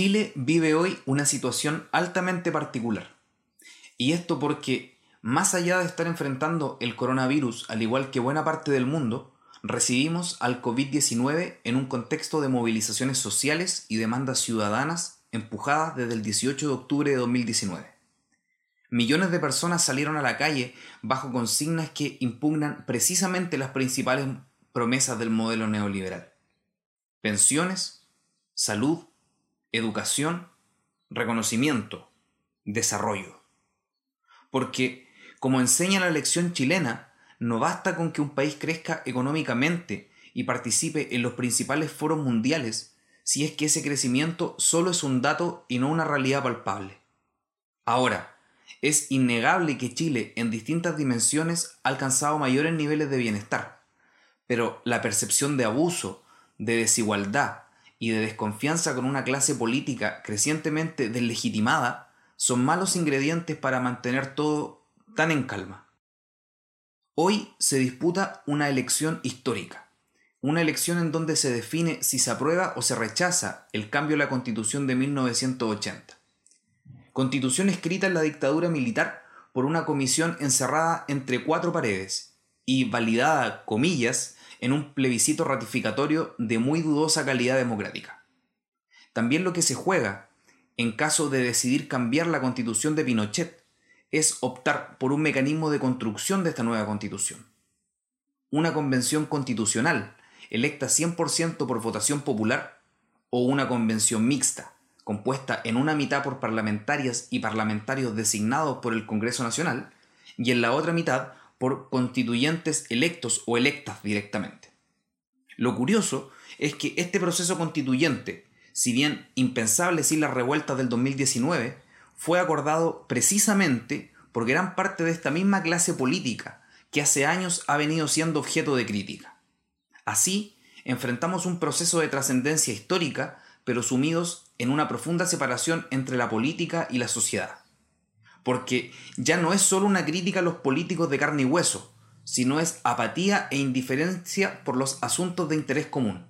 Chile vive hoy una situación altamente particular. Y esto porque, más allá de estar enfrentando el coronavirus al igual que buena parte del mundo, recibimos al COVID-19 en un contexto de movilizaciones sociales y demandas ciudadanas empujadas desde el 18 de octubre de 2019. Millones de personas salieron a la calle bajo consignas que impugnan precisamente las principales promesas del modelo neoliberal. Pensiones, salud, educación, reconocimiento, desarrollo. Porque, como enseña la lección chilena, no basta con que un país crezca económicamente y participe en los principales foros mundiales si es que ese crecimiento solo es un dato y no una realidad palpable. Ahora, es innegable que Chile en distintas dimensiones ha alcanzado mayores niveles de bienestar, pero la percepción de abuso, de desigualdad y de desconfianza con una clase política crecientemente deslegitimada son malos ingredientes para mantener todo tan en calma. Hoy se disputa una elección histórica, una elección en donde se define si se aprueba o se rechaza el cambio a la constitución de 1980. Constitución escrita en la dictadura militar por una comisión encerrada entre cuatro paredes y validada, comillas, en un plebiscito ratificatorio de muy dudosa calidad democrática. También lo que se juega, en caso de decidir cambiar la constitución de Pinochet, es optar por un mecanismo de construcción de esta nueva constitución. Una convención constitucional, electa 100% por votación popular, o una convención mixta, compuesta en una mitad por parlamentarias y parlamentarios designados por el Congreso Nacional, y en la otra mitad por constituyentes electos o electas directamente. Lo curioso es que este proceso constituyente, si bien impensable sin las revueltas del 2019, fue acordado precisamente por gran parte de esta misma clase política que hace años ha venido siendo objeto de crítica. Así, enfrentamos un proceso de trascendencia histórica, pero sumidos en una profunda separación entre la política y la sociedad. Porque ya no es solo una crítica a los políticos de carne y hueso, sino es apatía e indiferencia por los asuntos de interés común.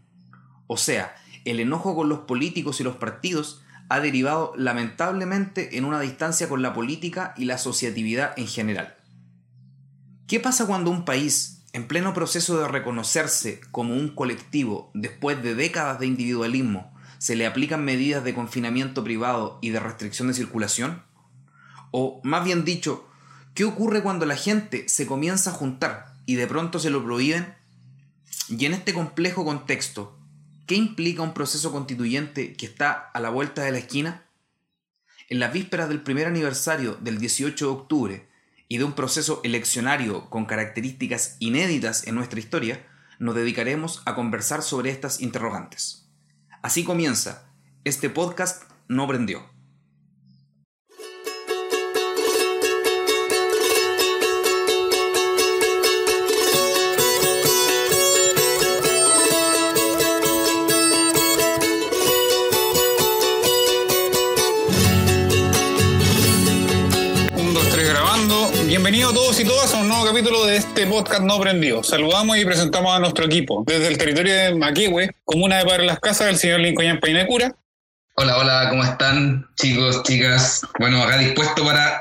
O sea, el enojo con los políticos y los partidos ha derivado lamentablemente en una distancia con la política y la asociatividad en general. ¿Qué pasa cuando un país, en pleno proceso de reconocerse como un colectivo después de décadas de individualismo, se le aplican medidas de confinamiento privado y de restricción de circulación? O, más bien dicho, ¿qué ocurre cuando la gente se comienza a juntar y de pronto se lo prohíben? Y en este complejo contexto, ¿Qué implica un proceso constituyente que está a la vuelta de la esquina? En las vísperas del primer aniversario del 18 de octubre y de un proceso eleccionario con características inéditas en nuestra historia, nos dedicaremos a conversar sobre estas interrogantes. Así comienza, este podcast no prendió. Bienvenidos todos y todas a un nuevo capítulo de este podcast no prendido. Saludamos y presentamos a nuestro equipo. Desde el territorio de Maquihue, comuna de Padre Las Casas, el señor Lincoln Painecura. Hola, hola, ¿cómo están chicos, chicas? Bueno, acá dispuesto para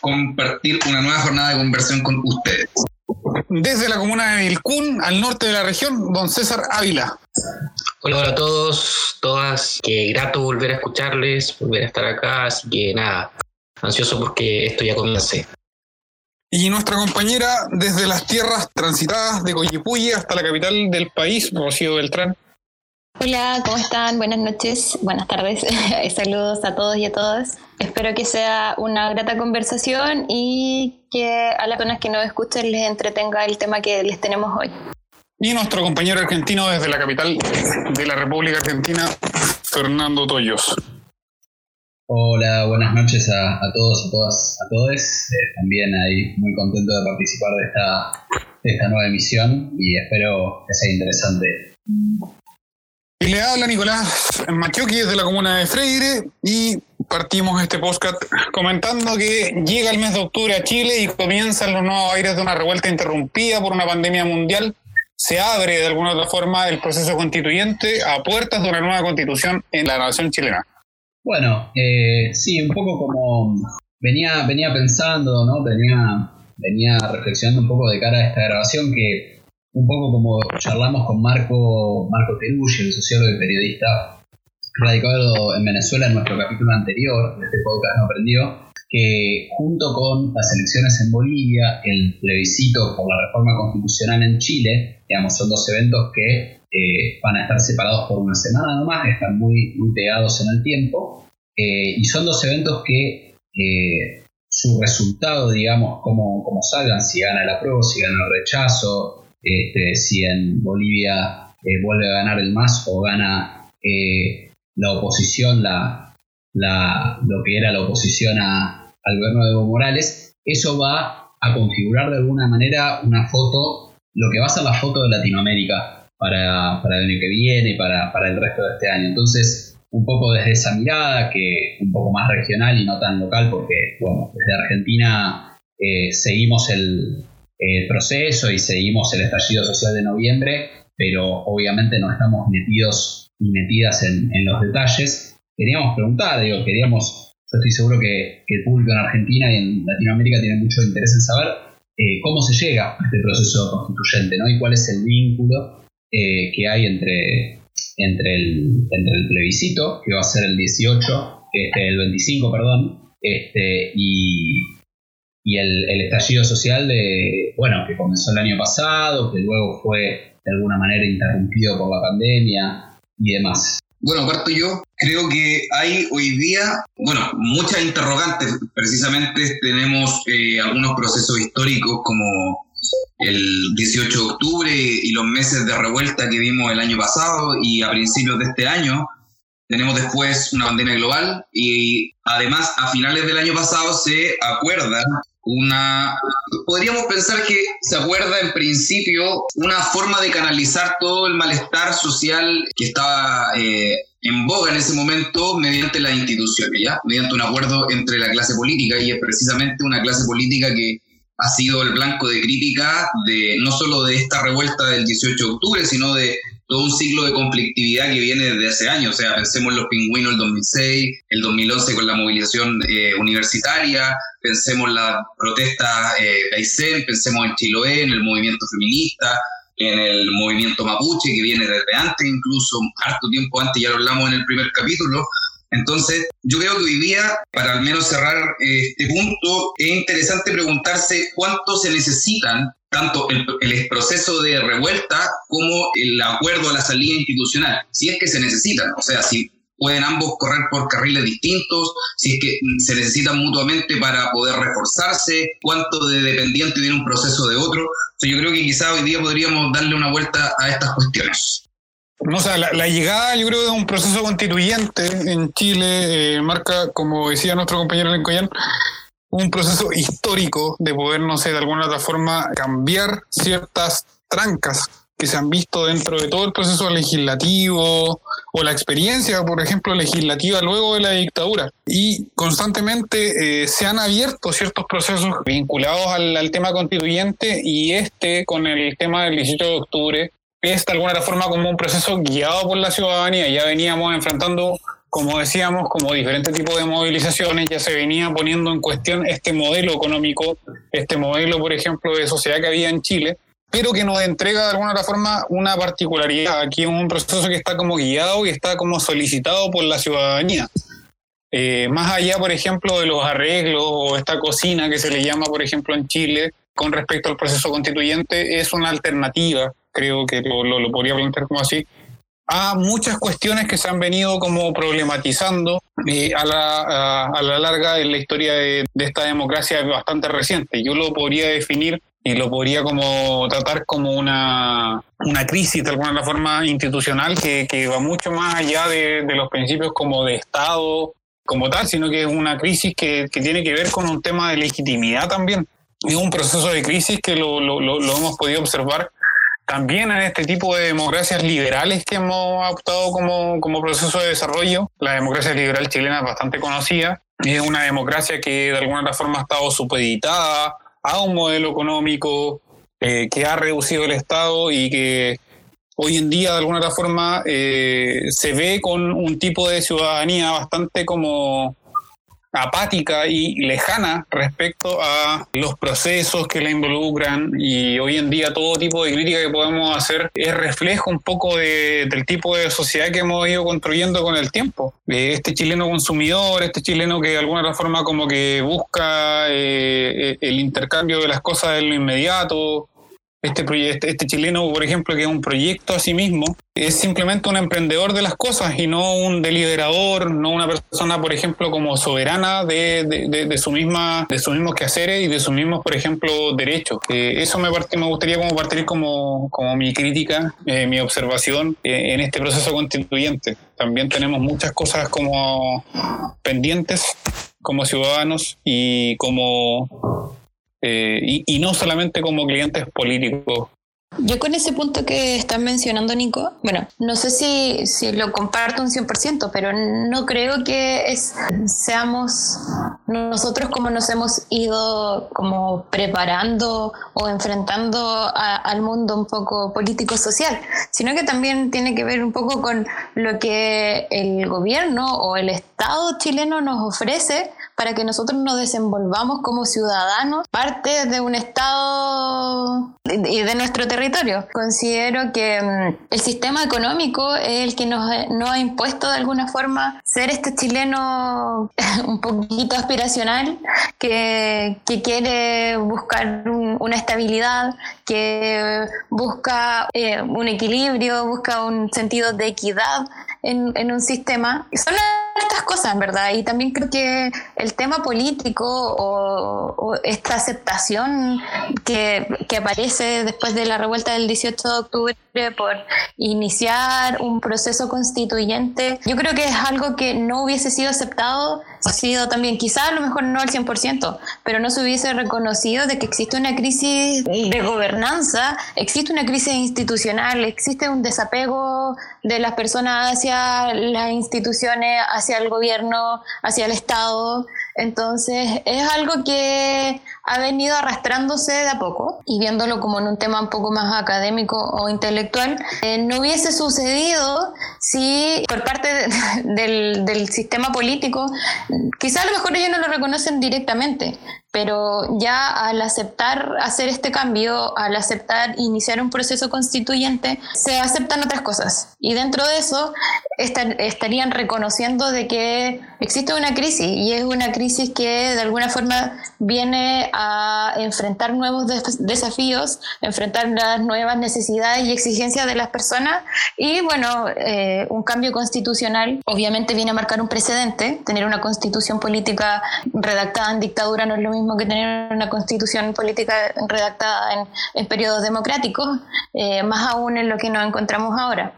compartir una nueva jornada de conversión con ustedes. Desde la comuna de Vilcún, al norte de la región, don César Ávila. Hola, hola a todos, todas. Qué grato volver a escucharles, volver a estar acá, así que nada, ansioso porque esto ya comience. Y nuestra compañera desde las tierras transitadas de Coyipulli hasta la capital del país, Rocío Beltrán. Hola, ¿cómo están? Buenas noches, buenas tardes. Saludos a todos y a todas. Espero que sea una grata conversación y que a las personas que nos escuchen les entretenga el tema que les tenemos hoy. Y nuestro compañero argentino desde la capital de la República Argentina, Fernando Toyos. Hola, buenas noches a, todos, a todas, a todos. Eh, también ahí muy contento de participar de esta, esta nueva emisión y espero que sea interesante. Y le habla Nicolás Machiocchi desde la comuna de Freire y partimos este podcast comentando que llega el mes de octubre a Chile y comienzan los nuevos aires de una revuelta interrumpida por una pandemia mundial. Se abre de alguna otra forma el proceso constituyente a puertas de una nueva constitución en la nación chilena. Bueno, eh, sí, un poco como venía, venía pensando, ¿no? Venía, venía reflexionando un poco de cara a esta grabación que un poco como charlamos con Marco, Marco Teruggi, el sociólogo y periodista radicado en Venezuela en nuestro capítulo anterior de este podcast no aprendió, que junto con las elecciones en Bolivia, el plebiscito por la reforma constitucional en Chile, digamos, son dos eventos que eh, van a estar separados por una semana nomás, están muy, muy pegados en el tiempo, eh, y son dos eventos que eh, su resultado, digamos, como, como salgan, si gana el apruebo, si gana el rechazo, este, si en Bolivia vuelve a ganar el MAS o gana la oposición, la, la, lo que era la oposición a, al gobierno de Evo Morales, eso va a configurar de alguna manera una foto, lo que va a ser la foto de Latinoamérica para, para el año que viene y para, para, el resto de este año. Entonces, un poco desde esa mirada, que un poco más regional y no tan local, porque, bueno, desde Argentina eh, seguimos el, el proceso y seguimos el estallido social de noviembre, pero obviamente no estamos metidos y metidas en, en los detalles. Queríamos preguntar, digo, queríamos, yo estoy seguro que, el público en Argentina y en Latinoamérica tiene mucho interés en saber eh, cómo se llega a este proceso constituyente, ¿no? Y cuál es el vínculo eh, que hay entre, entre, el, entre el plebiscito, que va a ser el 18, este, el 25, perdón, este, y, y el, el, estallido social de, bueno, que comenzó el año pasado, que luego fue de alguna manera interrumpido por la pandemia, y demás. Bueno, parto yo. Creo que hay hoy día, bueno, muchas interrogantes. Precisamente tenemos eh, algunos procesos históricos como el 18 de octubre y los meses de revuelta que vimos el año pasado y a principios de este año. Tenemos después una pandemia global y además a finales del año pasado se acuerda una, podríamos pensar que se acuerda en principio una forma de canalizar todo el malestar social que estaba eh, en boga en ese momento mediante las instituciones, ¿ya? Mediante un acuerdo entre la clase política y es precisamente una clase política que ha sido el blanco de crítica de no solo de esta revuelta del 18 de octubre, sino de todo un ciclo de conflictividad que viene desde hace años. O sea, pensemos en los pingüinos el 2006, el 2011 con la movilización eh, universitaria, pensemos en la protesta eh, pensemos en Chiloé, en el movimiento feminista, en el movimiento mapuche que viene desde antes, incluso harto tiempo antes, ya lo hablamos en el primer capítulo. Entonces, yo creo que hoy día, para al menos cerrar eh, este punto, es interesante preguntarse cuánto se necesitan tanto el, proceso de revuelta como el acuerdo a la salida institucional, si es que se necesitan, o sea, si pueden ambos correr por carriles distintos, si es que se necesitan mutuamente para poder reforzarse, cuánto de dependiente tiene un proceso de otro. O yo creo que quizá hoy día podríamos darle una vuelta a estas cuestiones. No, o sea, la, llegada, yo creo, de un proceso constituyente en Chile eh, marca, como decía nuestro compañero Lencoyan, un proceso histórico de poder, no sé, de alguna otra forma cambiar ciertas trancas que se han visto dentro de todo el proceso legislativo o la experiencia, por ejemplo, legislativa luego de la dictadura. Y constantemente eh, se han abierto ciertos procesos vinculados al, al, tema constituyente y este con el tema del 18 de octubre es de alguna forma como un proceso guiado por la ciudadanía. Ya veníamos enfrentando como decíamos, como diferentes tipos de movilizaciones, ya se venía poniendo en cuestión este modelo económico, este modelo, por ejemplo, de sociedad que había en Chile, pero que nos entrega de alguna forma una particularidad. Aquí es un proceso que está como guiado y está como solicitado por la ciudadanía. Eh, más allá, por ejemplo, de los arreglos o esta cocina que se le llama, por ejemplo, en Chile, con respecto al proceso constituyente, es una alternativa, creo que lo, lo podría plantear como así, a muchas cuestiones que se han venido como problematizando eh, a, la, a, la, larga en la historia de, esta democracia bastante reciente. Yo lo podría definir y lo podría como tratar como una, una crisis de alguna forma institucional que, que va mucho más allá de, de, los principios como de Estado como tal, sino que es una crisis que, que, tiene que ver con un tema de legitimidad también. Es un proceso de crisis que lo, lo, lo hemos podido observar también en este tipo de democracias liberales que hemos adoptado como, proceso de desarrollo. La democracia liberal chilena es bastante conocida. Es una democracia que de alguna forma ha estado supeditada a un modelo económico eh, que ha reducido el Estado y que hoy en día de alguna forma eh, se ve con un tipo de ciudadanía bastante como apática y lejana respecto a los procesos que la involucran y hoy en día todo tipo de crítica que podemos hacer es reflejo un poco del tipo de sociedad que hemos ido construyendo con el tiempo. Este chileno consumidor, este chileno que de alguna forma como que busca eh, eh, el intercambio de las cosas en lo inmediato, este, proyecto, este chileno, por ejemplo, que es un proyecto a sí mismo, es simplemente un emprendedor de las cosas y no un deliberador, no una persona, por ejemplo, como soberana de, de, de, su misma, de sus mismos quehaceres y de sus mismos, por ejemplo, derechos. Eh, eso me, me gustaría como partir como, como mi crítica, eh, mi observación eh, en este proceso constituyente. También tenemos muchas cosas como pendientes como ciudadanos y como eh, y, no solamente como clientes políticos. Yo con ese punto que estás mencionando, Nico, bueno, no sé si, si lo comparto un 100%, pero no creo que seamos nosotros como nos hemos ido como preparando o enfrentando al mundo un poco político-social, sino que también tiene que ver un poco con lo que el gobierno o el Estado chileno nos ofrece para que nosotros nos desenvolvamos como ciudadanos, parte de un Estado y de nuestro territorio. Considero que mm, el sistema económico es el que nos, ha impuesto de alguna forma ser este chileno un poquito aspiracional que, quiere buscar una estabilidad, que busca eh, un equilibrio, busca un sentido de equidad en, un sistema. Son estas cosas, verdad. Y también creo que el tema político o, esta aceptación que, que, aparece después de la revuelta del 18 de octubre por iniciar un proceso constituyente, yo creo que es algo que no hubiese sido aceptado, ha sido también, quizás a lo mejor no al 100%, pero no se hubiese reconocido de que existe una crisis de gobernanza, existe una crisis institucional, existe un desapego de las personas las instituciones, hacia el gobierno, hacia el Estado. Entonces es algo que ha venido arrastrándose de a poco y viéndolo como en un tema un poco más académico o intelectual, eh, no hubiese sucedido si por parte del, sistema político, quizás a lo mejor ellos no lo reconocen directamente, pero ya al aceptar hacer este cambio, al aceptar iniciar un proceso constituyente, se aceptan otras cosas. Y dentro de eso estarían reconociendo de que existe una crisis y es una crisis que de alguna forma viene a enfrentar nuevos desafíos, enfrentar las nuevas necesidades y exigencias de las personas. Y bueno, eh, un cambio constitucional obviamente viene a marcar un precedente. Tener una constitución política redactada en dictadura no es lo mismo que tener una constitución política redactada en, en periodos democráticos, eh, más aún en lo que nos encontramos ahora.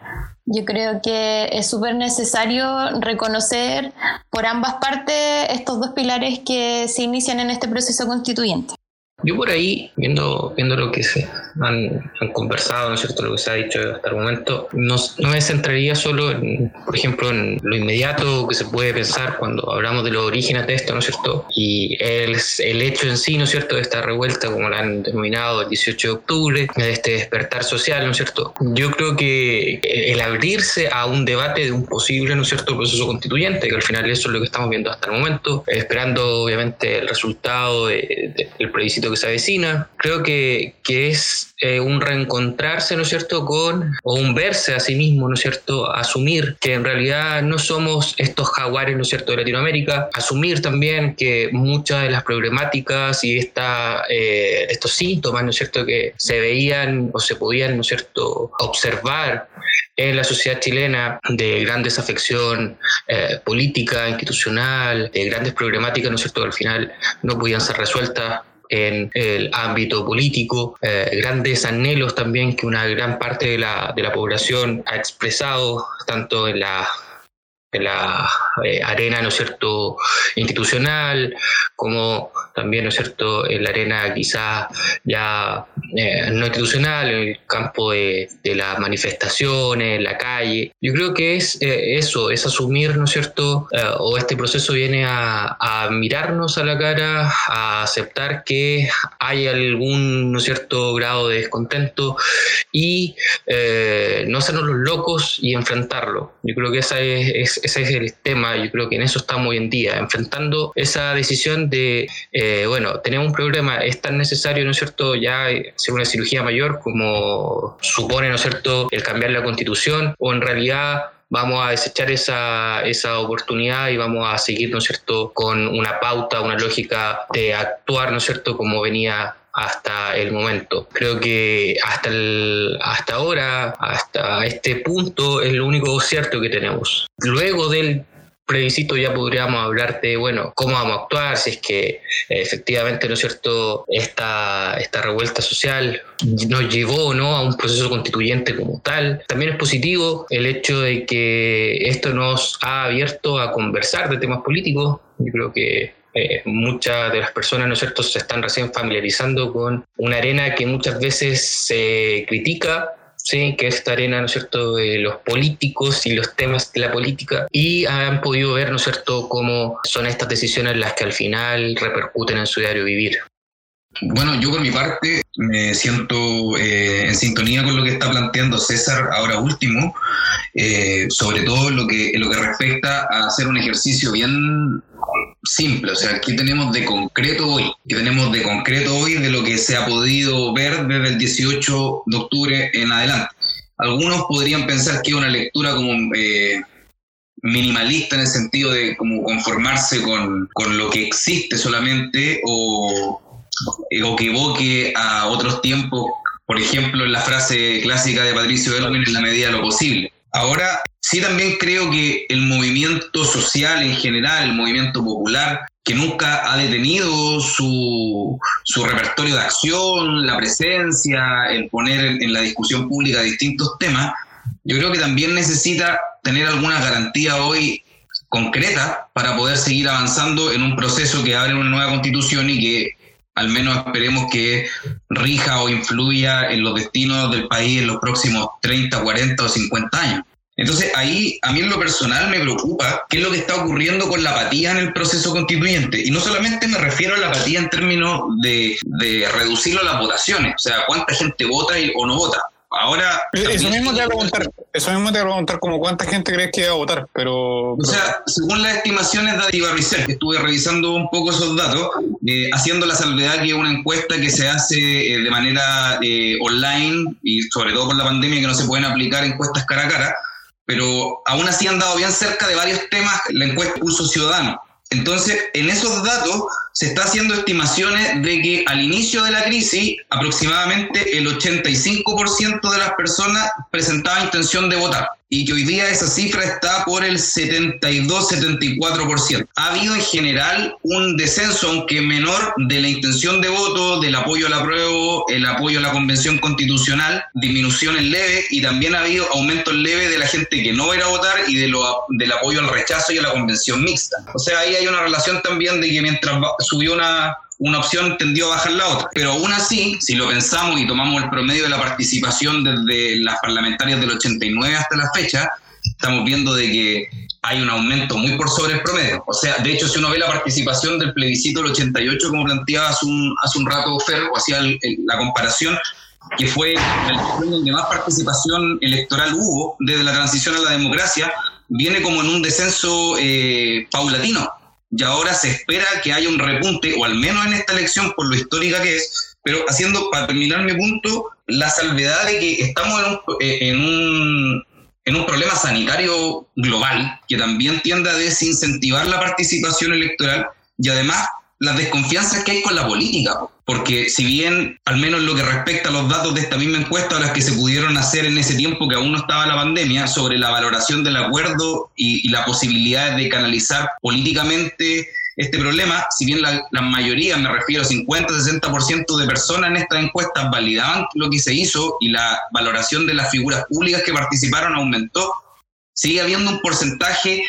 Yo creo que es súper necesario reconocer por ambas partes estos dos pilares que se inician en este proceso constituyente. Yo por ahí, viendo, viendo lo que se han, conversado, ¿no es cierto?, lo que se ha dicho hasta el momento, no, no me centraría solo, en, por ejemplo, en lo inmediato que se puede pensar cuando hablamos de los orígenes de esto, ¿no es cierto?, y el, el hecho en sí, ¿no es cierto?, de esta revuelta, como la han denominado el 18 de octubre, de este despertar social, ¿no es cierto?, yo creo que el abrirse a un debate de un posible, ¿no es cierto?, proceso constituyente, que al final eso es lo que estamos viendo hasta el momento, esperando obviamente el resultado de, del plebiscito que se avecina. Creo que, que es eh, un reencontrarse, ¿no es cierto?, con, o un verse a sí mismo, ¿no es cierto?, asumir que en realidad no somos estos jaguares, ¿no es cierto?, de Latinoamérica, asumir también que muchas de las problemáticas y esta, eh, estos síntomas, ¿no es cierto?, que se veían o se podían, ¿no es cierto?, observar en la sociedad chilena de gran desafección eh, política, institucional, de grandes problemáticas, ¿no es cierto?, que al final no podían ser resueltas en el ámbito político, eh, grandes anhelos también que una gran parte de la, de la población ha expresado tanto en la en la eh, arena, ¿no es cierto?, institucional, como también, ¿no es cierto?, en la arena quizás ya eh, no institucional, en el campo de, las manifestaciones, en la calle. Yo creo que es eh, eso, es asumir, ¿no es cierto?, o este proceso viene a, mirarnos a la cara, a aceptar que hay algún, ¿no es cierto?, grado de descontento y no hacernos los locos y enfrentarlo. Yo creo que esa es ese es el tema, yo creo que en eso estamos hoy en día, enfrentando esa decisión de, eh, bueno, tenemos un problema, es tan necesario, ¿no es cierto?, ya hacer una cirugía mayor como supone, ¿no es cierto?, el cambiar la constitución, o en realidad vamos a desechar esa, esa oportunidad y vamos a seguir, ¿no es cierto?, con una pauta, una lógica de actuar, ¿no es cierto?, como venía hasta el momento. Creo que hasta, el, hasta ahora, hasta este punto, es lo único cierto que tenemos. Luego del plebiscito ya podríamos hablar de, bueno, cómo vamos a actuar, si es que eh, efectivamente, ¿no es cierto?, esta, esta revuelta social nos llevó no a un proceso constituyente como tal. También es positivo el hecho de que esto nos ha abierto a conversar de temas políticos. Yo creo que eh, muchas de las personas, ¿no es cierto?, se están recién familiarizando con una arena que muchas veces se critica, ¿sí? que es esta arena, ¿no es cierto?, de los políticos y los temas de la política, y han podido ver, ¿no es cierto?, cómo son estas decisiones las que al final repercuten en su diario vivir. Bueno, yo por mi parte me siento eh, en sintonía con lo que está planteando César ahora último, eh, sobre todo lo que, lo que respecta a hacer un ejercicio bien simple, o sea, ¿qué tenemos de concreto hoy? ¿Qué tenemos de concreto hoy de lo que se ha podido ver desde el 18 de octubre en adelante? Algunos podrían pensar que es una lectura como eh, minimalista en el sentido de como conformarse con, con lo que existe solamente o, o que evoque a otros tiempos, por ejemplo, en la frase clásica de Patricio Elwin, en la medida de lo posible. Ahora, sí también creo que el movimiento social en general, el movimiento popular, que nunca ha detenido su, su repertorio de acción, la presencia, el poner en, la discusión pública distintos temas, yo creo que también necesita tener alguna garantía hoy concreta para poder seguir avanzando en un proceso que abre una nueva constitución y que al menos esperemos que rija o influya en los destinos del país en los próximos 30, 40 o 50 años. Entonces ahí a mí en lo personal me preocupa qué es lo que está ocurriendo con la apatía en el proceso constituyente. Y no solamente me refiero a la apatía en términos de, de reducirlo a las votaciones, o sea, cuánta gente vota o no vota. Ahora. Eh, eso mismo, te voy a preguntar, eso mismo te voy a preguntar, como cuánta gente crees que va a votar, pero. O sea, según las estimaciones de Adibarricer, que estuve revisando un poco esos datos, eh, haciendo la salvedad que es una encuesta que se hace eh, de manera online y sobre todo con la pandemia que no se pueden aplicar encuestas cara a cara, pero aún así han dado bien cerca de varios temas la encuesta Pulso Ciudadano. Entonces, en esos datos se está haciendo estimaciones de que al inicio de la crisis aproximadamente el 85% de las personas presentaba intención de votar y que hoy día esa cifra está por el 72-74%. Ha habido en general un descenso, aunque menor, de la intención de voto, del apoyo al apruebo, el apoyo a la convención constitucional, disminuciones leves y también ha habido aumentos leves de la gente que no va a a votar y de lo, del apoyo al rechazo y a la convención mixta. O sea, ahí hay una relación también de que mientras subió una, una opción tendió a bajar la otra. Pero aún así, si lo pensamos y tomamos el promedio de la participación desde las parlamentarias del 89 hasta la fecha, estamos viendo de que hay un aumento muy por sobre el promedio. O sea, de hecho, si uno ve la participación del plebiscito del 88, como planteaba hace un, rato Fer, o hacía la comparación, que fue el donde más participación electoral hubo desde la transición a la democracia, viene como en un descenso eh, paulatino y ahora se espera que haya un repunte, o al menos en esta elección, por lo histórica que es, pero haciendo, para terminar mi punto, la salvedad de que estamos en un, eh, en un, en un problema sanitario global que también tiende a desincentivar la participación electoral y además las desconfianzas que hay con la política. Porque si bien, al menos lo que respecta a los datos de esta misma encuesta, las que se pudieron hacer en ese tiempo que aún no estaba la pandemia, sobre la valoración del acuerdo y, la posibilidad de canalizar políticamente este problema, si bien la, la mayoría, me refiero 50-60% de personas en estas encuestas validaban lo que se hizo y la valoración de las figuras públicas que participaron aumentó, sigue habiendo un porcentaje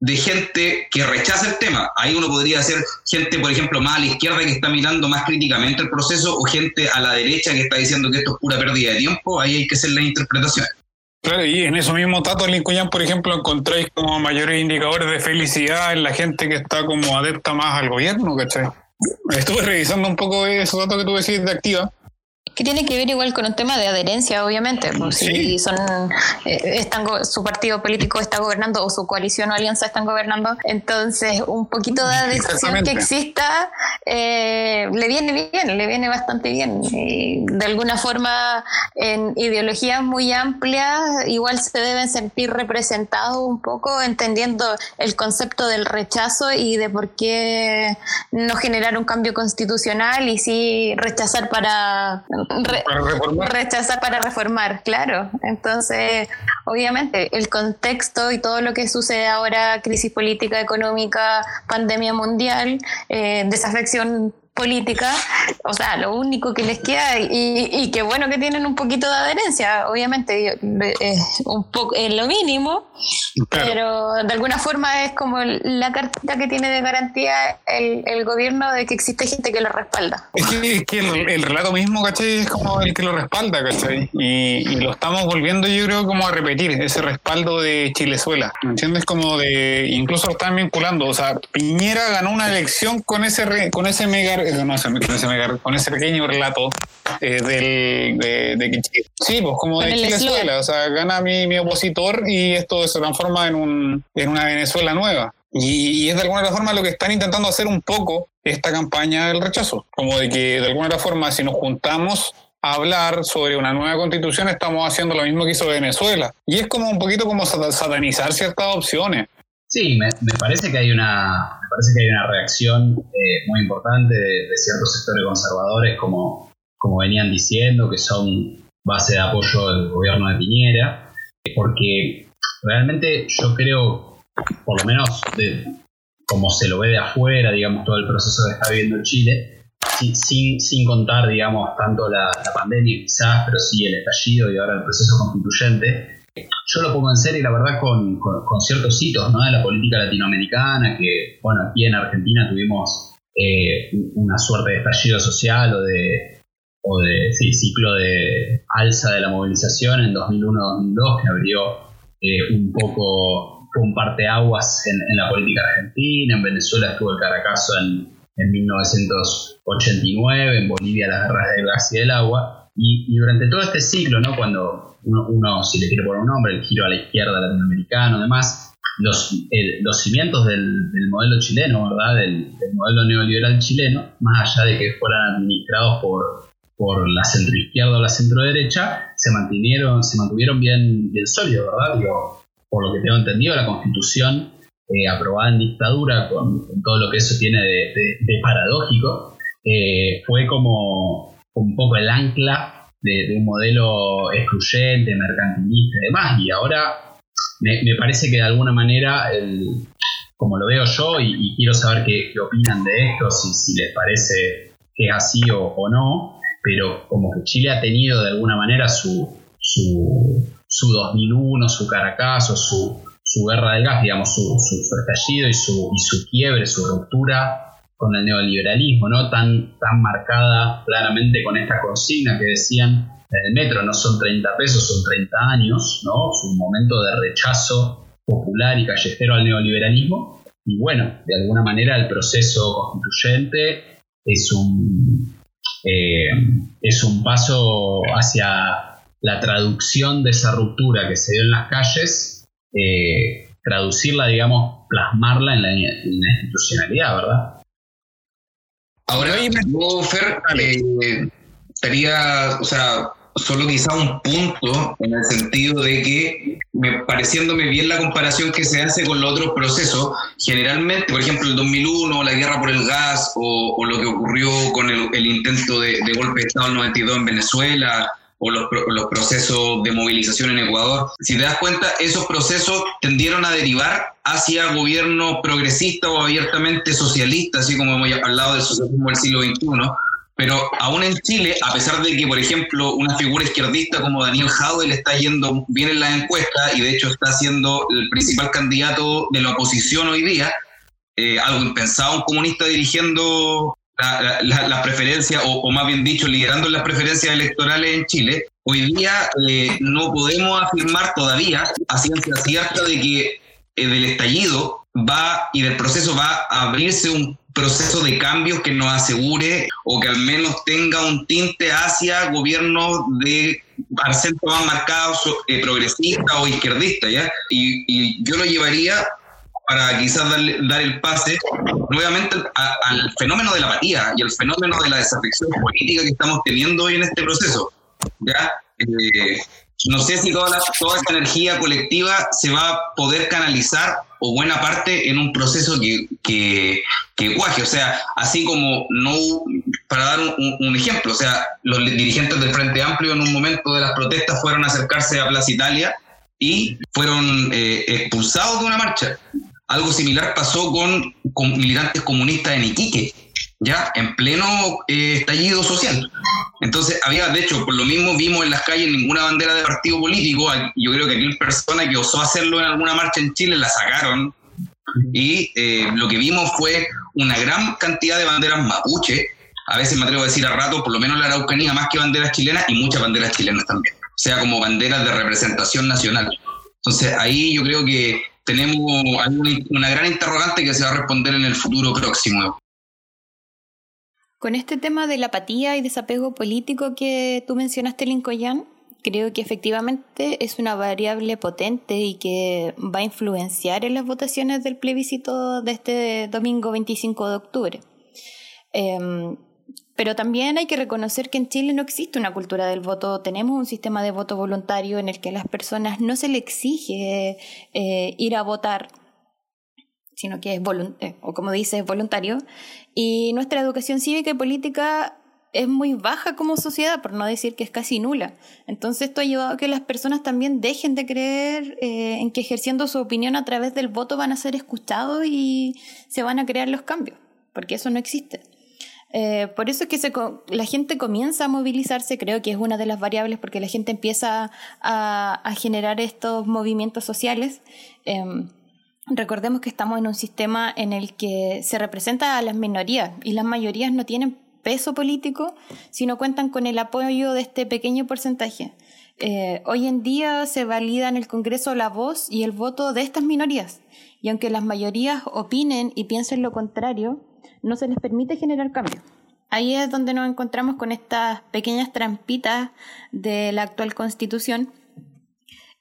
de gente que rechaza el tema. Ahí uno podría ser gente, por ejemplo, más a la izquierda que está mirando más críticamente el proceso o gente a la derecha que está diciendo que esto es pura pérdida de tiempo. Ahí hay que hacer la interpretación. Claro, y en eso mismo Tato Lincoln, por ejemplo, encontráis como mayores indicadores de felicidad en la gente que está como adepta más al gobierno, ¿cachai? Estuve revisando un poco esos datos que tú decís de activa que tiene que ver igual con un tema de adherencia, obviamente. Pues, si son, eh, están, su partido político está gobernando o su coalición o alianza están gobernando, entonces un poquito de adhesión que exista eh, le viene bien, le viene bastante bien. Y de alguna forma, en ideologías muy amplias, igual se deben sentir representados un poco, entendiendo el concepto del rechazo y de por qué no generar un cambio constitucional y sí rechazar para para reformar. Rechaza para reformar, claro. Entonces, obviamente, el contexto y todo lo que sucede ahora, crisis política, económica, pandemia mundial, eh, desafección política, o sea, lo único que les queda y, y que bueno que tienen un poquito de adherencia, obviamente, es un poco es lo mínimo, pero de alguna forma es como la cartita que tiene de garantía el, el gobierno de que existe gente que lo respalda. Es que, el, relato mismo, ¿cachai? Es como el que lo respalda, ¿cachai? Y, lo estamos volviendo, yo creo, como a repetir, ese respaldo de Chilezuela, ¿me entiendes? Como de, incluso lo están vinculando, o sea, Piñera ganó una elección con ese, con ese mega con ese pequeño relato eh, del, de, que sí, pues como de Venezuela, o sea, gana mi, mi, opositor y esto se transforma en, un, en una Venezuela nueva. Y, es de alguna forma lo que están intentando hacer un poco esta campaña del rechazo, como de que de alguna forma si nos juntamos a hablar sobre una nueva constitución estamos haciendo lo mismo que hizo Venezuela. Y es como un poquito como satanizar ciertas opciones. Sí, me, parece que hay una, me parece que hay una reacción eh, muy importante de, ciertos sectores conservadores, como, como venían diciendo, que son base de apoyo del gobierno de Piñera, porque realmente yo creo, por lo menos de, como se lo ve de afuera, digamos, todo el proceso que está viviendo Chile, sin, sin, contar, digamos, tanto la, la pandemia quizás, pero sí el estallido y ahora el proceso constituyente, yo lo pongo en serio, la verdad, con, con, ciertos hitos ¿no? de la política latinoamericana, que, bueno, aquí en Argentina tuvimos eh, una suerte de estallido social o de, o de ciclo de alza de la movilización en 2001-2002, que abrió eh, un poco, un parteaguas en, en la política argentina, en Venezuela estuvo el Caracazo en, en 1989, en Bolivia las guerras del gas y del agua, y, y, durante todo este ciclo, ¿no? cuando uno, si le quiere poner un nombre, el giro a la izquierda latinoamericano, además, los, los cimientos del, del, modelo chileno, ¿verdad? Del, modelo neoliberal chileno, más allá de que fueran administrados por, por la centroizquierda o la centroderecha, se mantuvieron, se mantuvieron bien, bien sólidos, ¿verdad? Digo, por lo que tengo entendido, la constitución eh, aprobada en dictadura, con, todo lo que eso tiene de, de, paradójico, eh, fue como un poco el ancla de, un modelo excluyente, mercantilista y demás. Y ahora me, parece que de alguna manera, como lo veo yo, y, quiero saber qué, opinan de esto, si, si, les parece que es así o, no, pero como que Chile ha tenido de alguna manera su, su, su 2001, su Caracazo, su, su guerra del gas, digamos, su, su, estallido y su, y su quiebre, su ruptura con el neoliberalismo, ¿no? Tan, tan marcada claramente con esta consigna que decían el metro, no son 30 pesos, son 30 años, ¿no? Es un momento de rechazo popular y callejero al neoliberalismo. Y bueno, de alguna manera el proceso constituyente es un, eh, es un paso hacia la traducción de esa ruptura que se dio en las calles, eh, traducirla, digamos, plasmarla en la, en la institucionalidad, ¿verdad? Ahora, yo, Fer, eh, estaría, o sea, solo quizá un punto en el sentido de que, me, pareciéndome bien la comparación que se hace con los otros procesos, generalmente, por ejemplo, el 2001, la guerra por el gas, o, lo que ocurrió con el, intento de, de, golpe de Estado en 92 en Venezuela, o los, los, procesos de movilización en Ecuador. Si te das cuenta, esos procesos tendieron a derivar hacia gobiernos progresistas o abiertamente socialistas, así como hemos hablado del socialismo del siglo XXI, Pero aún en Chile, a pesar de que, por ejemplo, una figura izquierdista como Daniel le está yendo bien en la encuesta y de hecho está siendo el principal candidato de la oposición hoy día, eh, algo impensado, un comunista dirigiendo las preferencias, o, más bien dicho, liderando las preferencias electorales en Chile, hoy día eh, no podemos afirmar todavía a ciencia cierta de que eh, del estallido va y del proceso va a abrirse un proceso de cambios que nos asegure o que al menos tenga un tinte hacia gobiernos de acento más marcados, eh, progresista o izquierdista, ¿ya? Y, yo lo llevaría para quizás dar el pase nuevamente al fenómeno de la apatía y al fenómeno de la desafección política que estamos teniendo hoy en este proceso. ¿ya? Eh, no sé si toda, toda esta energía colectiva se va a poder canalizar o buena parte en un proceso que, que, que cuaje. O sea, así como no, para dar un, ejemplo, o sea, los dirigentes del Frente Amplio en un momento de las protestas fueron a acercarse a Plaza Italia y fueron eh, expulsados de una marcha. Algo similar pasó con, con militantes comunistas en Iquique, ya en pleno eh, estallido social. Entonces, había, de hecho, por lo mismo vimos en las calles ninguna bandera de partido político. Yo creo que aquella persona que osó hacerlo en alguna marcha en Chile la sacaron. Y eh, lo que vimos fue una gran cantidad de banderas mapuche. A veces me atrevo a decir a rato, por lo menos la Araucanía, más que banderas chilenas y muchas banderas chilenas también. O sea, como banderas de representación nacional. Entonces, ahí yo creo que tenemos una gran interrogante que se va a responder en el futuro próximo. Con este tema de la apatía y desapego político que tú mencionaste, Lincoln, creo que efectivamente es una variable potente y que va a influenciar en las votaciones del plebiscito de este domingo 25 de octubre. Em, pero también hay que reconocer que en Chile no existe una cultura del voto. Tenemos un sistema de voto voluntario en el que a las personas no se le exige eh, ir a votar, sino que es voluntario, eh, o como es voluntario. Y nuestra educación cívica y política es muy baja como sociedad, por no decir que es casi nula. Entonces esto ha llevado a que las personas también dejen de creer eh, en que ejerciendo su opinión a través del voto van a ser escuchados y se van a crear los cambios, porque eso no existe. Eh, por eso es que la gente comienza a movilizarse, creo que es una de las variables, porque la gente empieza a, generar estos movimientos sociales. Em, recordemos que estamos en un sistema en el que se representa a las minorías y las mayorías no tienen peso político si no cuentan con el apoyo de este pequeño porcentaje. Eh, hoy en día se valida en el Congreso la voz y el voto de estas minorías. Y aunque las mayorías opinen y piensen lo contrario, no se les permite generar cambio. Ahí es donde nos encontramos con estas pequeñas trampitas de la actual constitución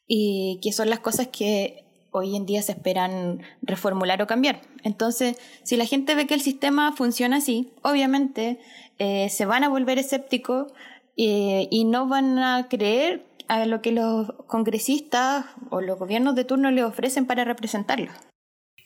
y que son las cosas que hoy en día se esperan reformular o cambiar. Entonces, si la gente ve que el sistema funciona así, obviamente eh, se van a volver escépticos eh, y no van a creer a lo que los congresistas o los gobiernos de turno les ofrecen para representarlos.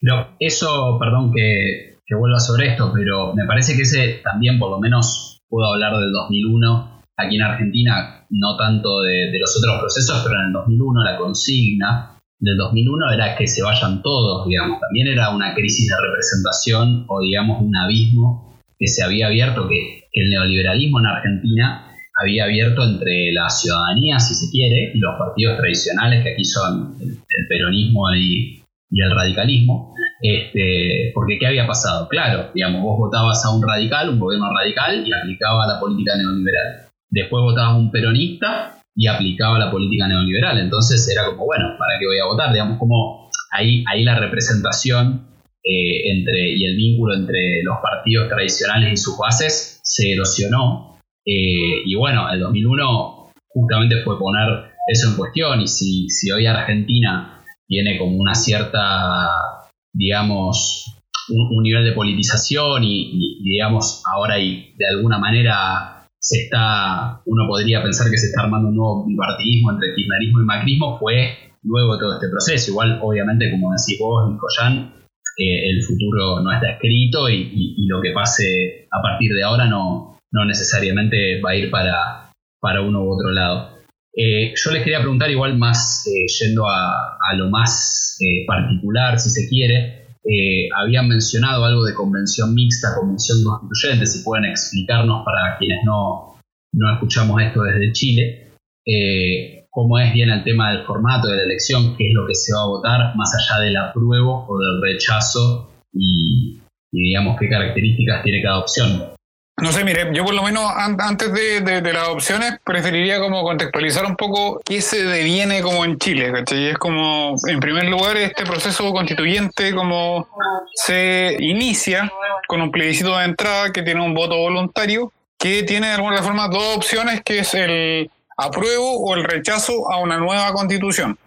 No, eso, perdón que que vuelva sobre esto, pero me parece que ese también, por lo menos, puedo hablar del 2001. Aquí en Argentina, no tanto de, los otros procesos, pero en el 2001 la consigna del 2001 era que se vayan todos, digamos. También era una crisis de representación o, digamos, un abismo que se había abierto, que, el neoliberalismo en Argentina había abierto entre la ciudadanía, si se quiere, y los partidos tradicionales, que aquí son el, peronismo y, y el radicalismo, este, porque ¿qué había pasado? Claro, digamos, vos votabas a un radical, un gobierno radical, y aplicaba la política neoliberal. Después votabas a un peronista y aplicaba la política neoliberal. Entonces era como, bueno, ¿para qué voy a votar? Digamos, como ahí, ahí la representación eh, entre, y el vínculo entre los partidos tradicionales y sus bases se erosionó. Eh, y bueno, el 2001 justamente fue poner eso en cuestión. Y si, si hoy Argentina tiene como una cierta digamos, un, nivel de politización y, digamos, ahora y de alguna manera se está, uno podría pensar que se está armando un nuevo bipartidismo entre kirchnerismo y macrismo, fue luego de todo este proceso. Igual, obviamente, como decís vos, Nicoyan, eh, el futuro no está escrito y, lo que pase a partir de ahora no, no necesariamente va a ir para, para uno u otro lado. Eh, yo les quería preguntar igual más, eh, yendo a, lo más eh, particular, si se quiere, eh, habían mencionado algo de convención mixta, convención constituyente, si pueden explicarnos para quienes no, no escuchamos esto desde Chile, eh, cómo es bien el tema del formato de la elección, qué es lo que se va a votar, más allá del apruebo o del rechazo y digamos qué características tiene cada opción. No sé, mire, yo por lo menos antes de, las opciones preferiría como contextualizar un poco qué se deviene como en Chile, ¿cachai? Es como, en primer lugar, este proceso constituyente como se inicia con un plebiscito de entrada que tiene un voto voluntario, que tiene de alguna forma dos opciones, que es el apruebo o el rechazo a una nueva constitución.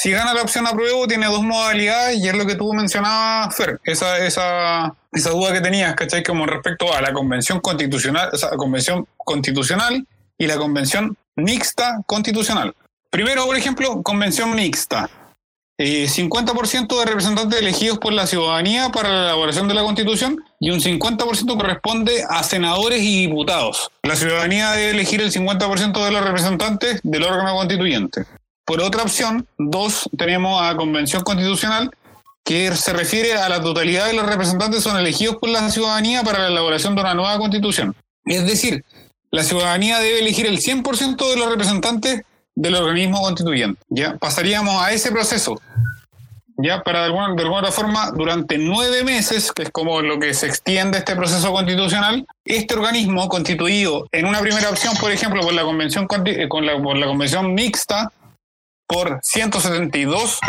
Si gana la opción apruebo, tiene dos modalidades y es lo que tú mencionabas, Fer, esa, esa, esa duda que tenías, ¿cachai? Como respecto a la convención constitucional, o convención constitucional y la convención mixta constitucional. Primero, por ejemplo, convención mixta. 50% eh, de representantes elegidos por la ciudadanía para la elaboración de la constitución y un 50% corresponde a senadores y diputados. La ciudadanía debe elegir el 50% de los representantes del órgano constituyente. Por otra opción, dos, tenemos a Convención Constitucional, que se refiere a la totalidad de los representantes son elegidos por la ciudadanía para la elaboración de una nueva constitución. Es decir, la ciudadanía debe elegir el 100% de los representantes del organismo constituyente. ¿ya? Pasaríamos a ese proceso. Ya, para de alguna, de alguna forma, durante nueve meses, que es como lo que se extiende este proceso constitucional, este organismo constituido en una primera opción, por ejemplo, por la convención, eh, con la, por la convención mixta, por 172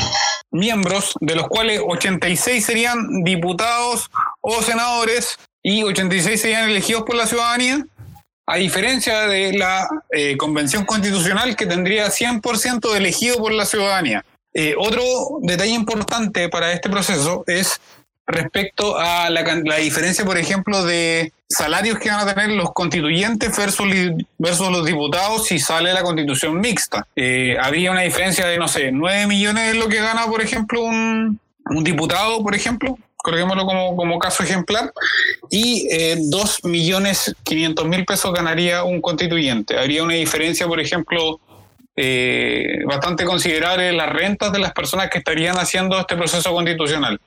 miembros, de los cuales 86 serían diputados o senadores y 86 serían elegidos por la ciudadanía, a diferencia de la eh, Convención Constitucional que tendría 100% elegido por la ciudadanía. Eh, otro detalle importante para este proceso es respecto a la, diferencia, por ejemplo, de salarios que van a tener los constituyentes versus, versus los diputados si sale la constitución mixta. Eh, había una diferencia de, no sé, 9 millones de lo que gana, por ejemplo, un, diputado, por ejemplo, colguémoslo como, como caso ejemplar, y eh, 2 millones 500 mil pesos ganaría un constituyente. Habría una diferencia, por ejemplo, eh, bastante considerable en las rentas de las personas que estarían haciendo este proceso constitucional.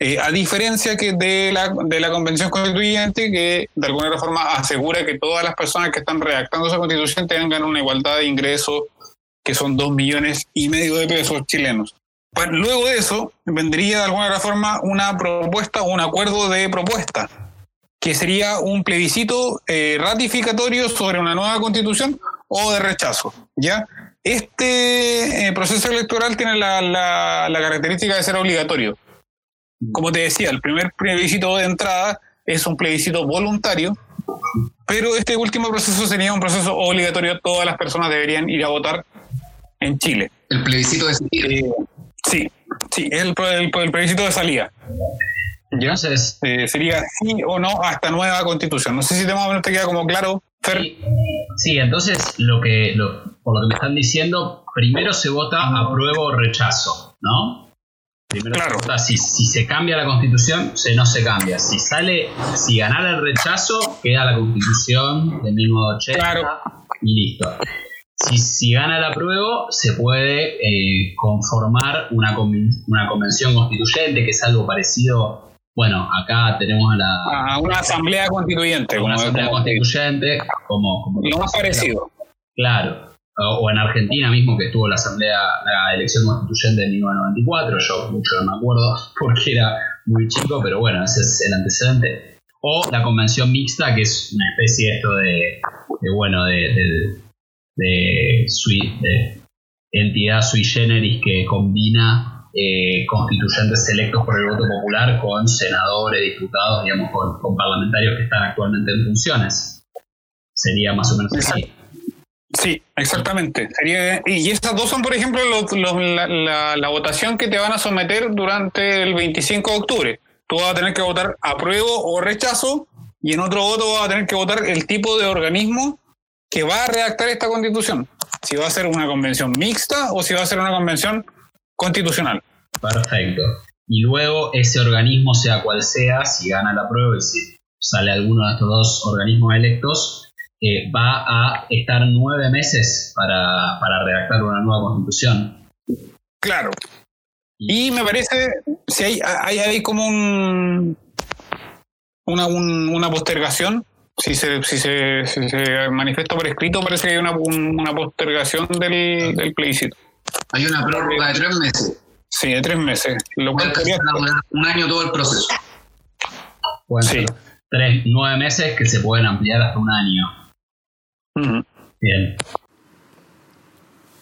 Eh, a diferencia que de la, de la Convención Constituyente, que de alguna forma asegura que todas las personas que están redactando esa constitución tengan una igualdad de ingresos, que son dos millones y medio de pesos chilenos. Pues luego de eso, vendría de alguna forma una propuesta o un acuerdo de propuesta, que sería un plebiscito eh, ratificatorio sobre una nueva constitución o de rechazo. ¿ya? Este eh, proceso electoral tiene la, la, la característica de ser obligatorio. Como te decía, el primer plebiscito de entrada es un plebiscito voluntario, pero este último proceso sería un proceso obligatorio. Todas las personas deberían ir a votar en Chile. El plebiscito de salida. Eh, sí, sí, es el, plebiscito de salida. ¿Ya? Eh, sería sí o no hasta nueva constitución. No sé si te, más te queda como claro, Sí. entonces lo que, por lo que me están diciendo, primero se vota apruebo o rechazo, ¿no? Claro. si, se cambia la constitución, se, no se cambia. Si sale, si ganara el rechazo, queda la constitución de 1980 y listo. Si, si gana el apruebo, se puede eh, conformar una, una convención constituyente, que es algo parecido. Bueno, acá tenemos la. una asamblea constituyente. Una asamblea constituyente, como. como lo más parecido. Claro o en Argentina mismo que estuvo la asamblea, la elección constituyente de 1994, yo mucho no me acuerdo porque era muy chico, pero bueno, ese es el antecedente. O la convención mixta, que es una especie esto de, bueno, de, de, entidad sui generis que combina eh, constituyentes electos por el voto popular con senadores, diputados, digamos, con, con parlamentarios que están actualmente en funciones. Sería más o menos así. Sí, exactamente. y estas dos son, por ejemplo, la, votación que te van a someter durante el 25 de octubre. Tú vas a tener que votar apruebo o rechazo y en otro voto vas a tener que votar el tipo de organismo que va a redactar esta constitución. Si va a ser una convención mixta o si va a ser una convención constitucional. Perfecto. Y luego ese organismo, sea cual sea, si gana la prueba y si sale alguno de estos dos organismos electos, va a estar nueve meses para, redactar una nueva constitución. Claro. Y me parece, si hay, hay, hay como un, una, una postergación, si se, si, se, se manifiesta por escrito, parece que hay una, una postergación del, del plebiscito. Hay una prórroga de tres meses. Sí, de tres meses. Lo cual sería un año todo el proceso. Bueno, sí. tres, nueve meses que se pueden ampliar hasta un año. Bien.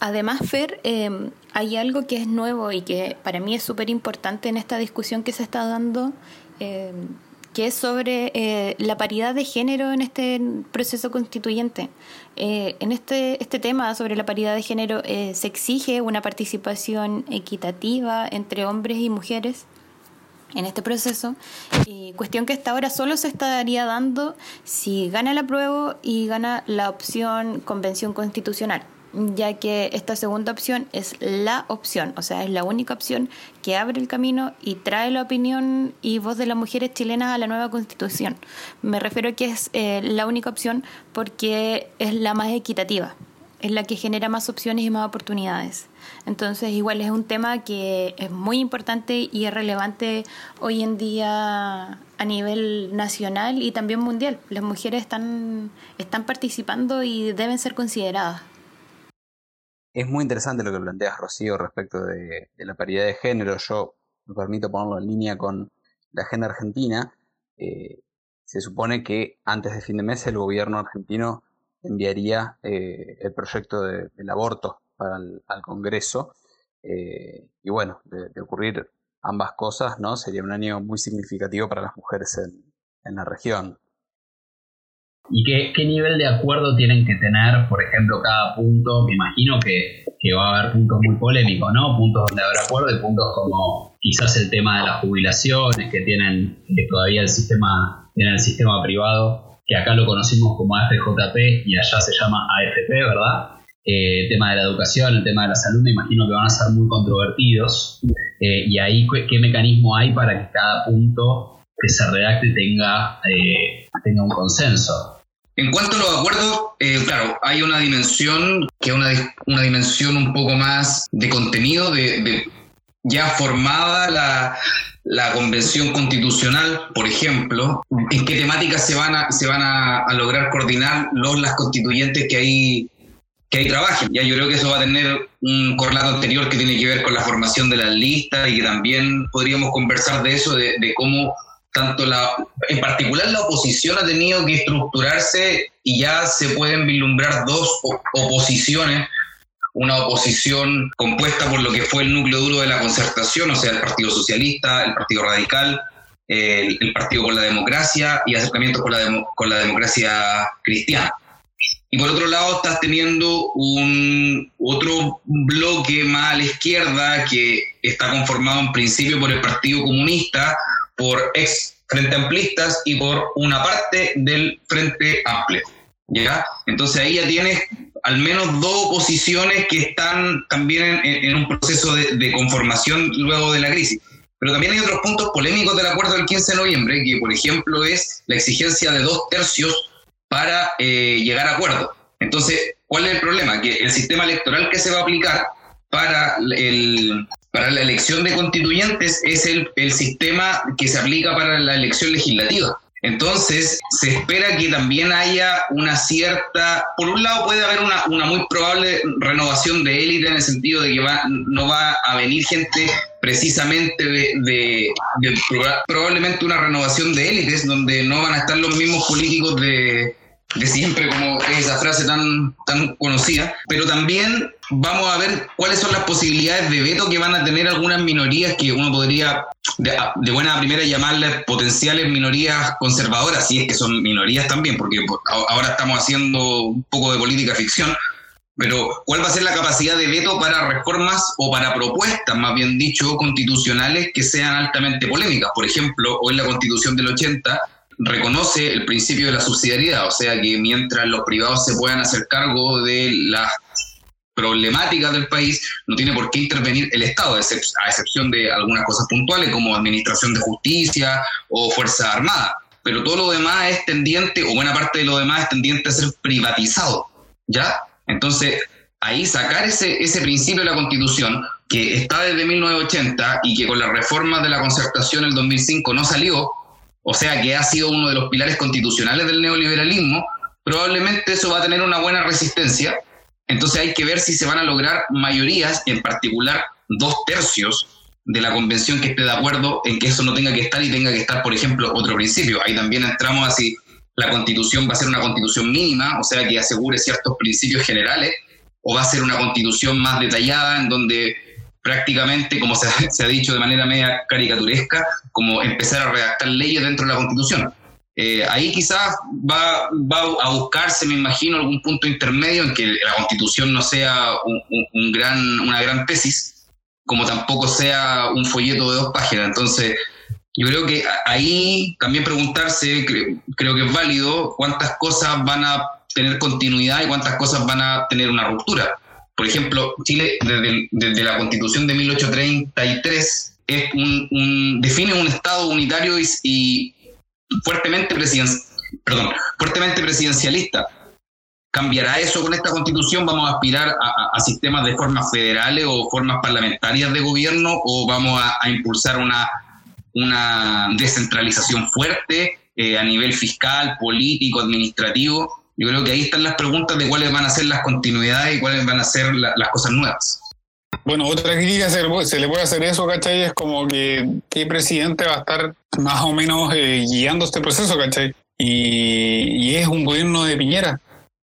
Además, Fer, em, hay algo que es nuevo y que para mí es súper importante en esta discusión que se está dando, em, que es sobre eh, la paridad de género en este proceso constituyente. Eh, en este, este tema sobre la paridad de género eh, se exige una participación equitativa entre hombres y mujeres en este proceso, cuestión que hasta ahora solo se estaría dando si gana el apruebo y gana la opción convención constitucional ya que esta segunda opción es la opción, o sea, es la única opción que abre el camino y trae la opinión y voz de las mujeres chilenas a la nueva constitución. Me refiero a que es eh, la única opción porque es la más equitativa, es la que genera más opciones y más oportunidades. Entonces, igual es un tema que es muy importante y es relevante hoy en día a nivel nacional y también mundial. Las mujeres están, están participando y deben ser consideradas. Es muy interesante lo que planteas, Rocío, respecto de, la paridad de género. Yo me permito ponerlo en línea con la agenda argentina. Eh, se supone que antes de fin de mes el gobierno argentino enviaría eh, el proyecto del aborto al Congreso. Eh, y bueno, de, ocurrir ambas cosas, ¿no? Sería un año muy significativo para las mujeres en la región. ¿Y qué, qué, nivel de acuerdo tienen que tener, por ejemplo, cada punto? Me imagino que, que, va a haber puntos muy polémicos, ¿no? Puntos donde habrá acuerdo y puntos como quizás el tema de las jubilaciones que tienen todavía el sistema, tienen el sistema privado, que acá lo conocimos como AFJP y allá se llama AFP, ¿verdad? Eh, el tema de la educación, el tema de la salud, me imagino que van a ser muy controvertidos. Eh, y ahí, ¿qué mecanismo hay para que cada punto que se redacte tenga, eh, tenga un consenso? En cuanto a los acuerdos, claro, hay una dimensión que es una, una, dimensión un poco más de contenido, de, ya formada la, la, convención constitucional, por ejemplo, en qué temáticas se van a, se van a, lograr coordinar los las constituyentes que ahí que ahí trabajen. Ya yo creo que eso va a tener un correlato anterior que tiene que ver con la formación de las listas y que también podríamos conversar de eso, de, cómo tanto la, en particular la oposición ha tenido que estructurarse y ya se pueden vislumbrar dos oposiciones, una oposición compuesta por lo que fue el núcleo duro de la concertación, o sea, el Partido Socialista, el Partido Radical, el, Partido por la Democracia y acercamientos con la, con la democracia cristiana. Y por otro lado estás teniendo un otro bloque más a la izquierda que está conformado en principio por el Partido Comunista, por ex Frente Amplistas y por una parte del Frente Amplio. ¿ya? Entonces ahí ya tienes al menos dos oposiciones que están también en, un proceso de, conformación luego de la crisis. Pero también hay otros puntos polémicos del acuerdo del 15 de noviembre, que por ejemplo es la exigencia de dos tercios para eh, llegar a acuerdo. Entonces, ¿cuál es el problema? Que el sistema electoral que se va a aplicar para el, para la elección de constituyentes es el, el sistema que se aplica para la elección legislativa. Entonces, se espera que también haya una cierta, por un lado puede haber una, una muy probable renovación de élite en el sentido de que va, no va a venir gente precisamente de, de, de, probablemente una renovación de élites donde no van a estar los mismos políticos de, de siempre, como es esa frase tan, tan conocida, pero también vamos a ver cuáles son las posibilidades de veto que van a tener algunas minorías que uno podría de, buena primera llamarles potenciales minorías conservadoras, si es que son minorías también, porque ahora estamos haciendo un poco de política ficción, pero ¿cuál va a ser la capacidad de veto para reformas o para propuestas, más bien dicho, constitucionales que sean altamente polémicas? Por ejemplo, hoy la constitución del 80 reconoce el principio de la subsidiariedad, o sea que mientras los privados se puedan hacer cargo de las problemáticas del país, no tiene por qué intervenir el Estado, a excepción de algunas cosas puntuales como administración de justicia o Fuerza Armada. Pero todo lo demás es tendiente, o buena parte de lo demás es tendiente a ser privatizado, ¿ya? Entonces, ahí sacar ese, ese principio de la Constitución que está desde 1980 y que con la reforma de la concertación el 2005 no salió, o sea que ha sido uno de los pilares constitucionales del neoliberalismo, probablemente eso va a tener una buena resistencia. Entonces hay que ver si se van a lograr mayorías, en particular dos tercios de la convención que esté de acuerdo en que eso no tenga que estar y tenga que estar, por ejemplo, otro principio. Ahí también entramos así, la constitución va a ser una constitución mínima, o sea, que asegure ciertos principios generales, o va a ser una constitución más detallada en donde prácticamente, como se, ha dicho de manera media caricaturesca, como empezar a redactar leyes dentro de la constitución. Eh, ahí quizás va, a buscarse, me imagino, algún punto intermedio en que la constitución no sea un gran, una gran tesis, como tampoco sea un folleto de dos páginas. Entonces, yo creo que ahí también preguntarse, creo, que es válido, cuántas cosas van a tener continuidad y cuántas cosas van a tener una ruptura. Por ejemplo, Chile, desde, la constitución de 1833, es un, define un Estado unitario y, fuertemente, perdón, fuertemente presidencialista ¿Cambiará eso con esta constitución? ¿Vamos a aspirar a, sistemas de formas federales o formas parlamentarias de gobierno o vamos a, impulsar una, una descentralización fuerte eh, a nivel fiscal, político, administrativo? Yo creo que ahí están las preguntas de cuáles van a ser las continuidades y cuáles van a ser las cosas nuevas. Bueno, otra crítica se le, se le puede hacer eso, ¿cachai? Es como que qué presidente va a estar más o menos eh, guiando este proceso, ¿cachai? Y, y es un gobierno de Piñera.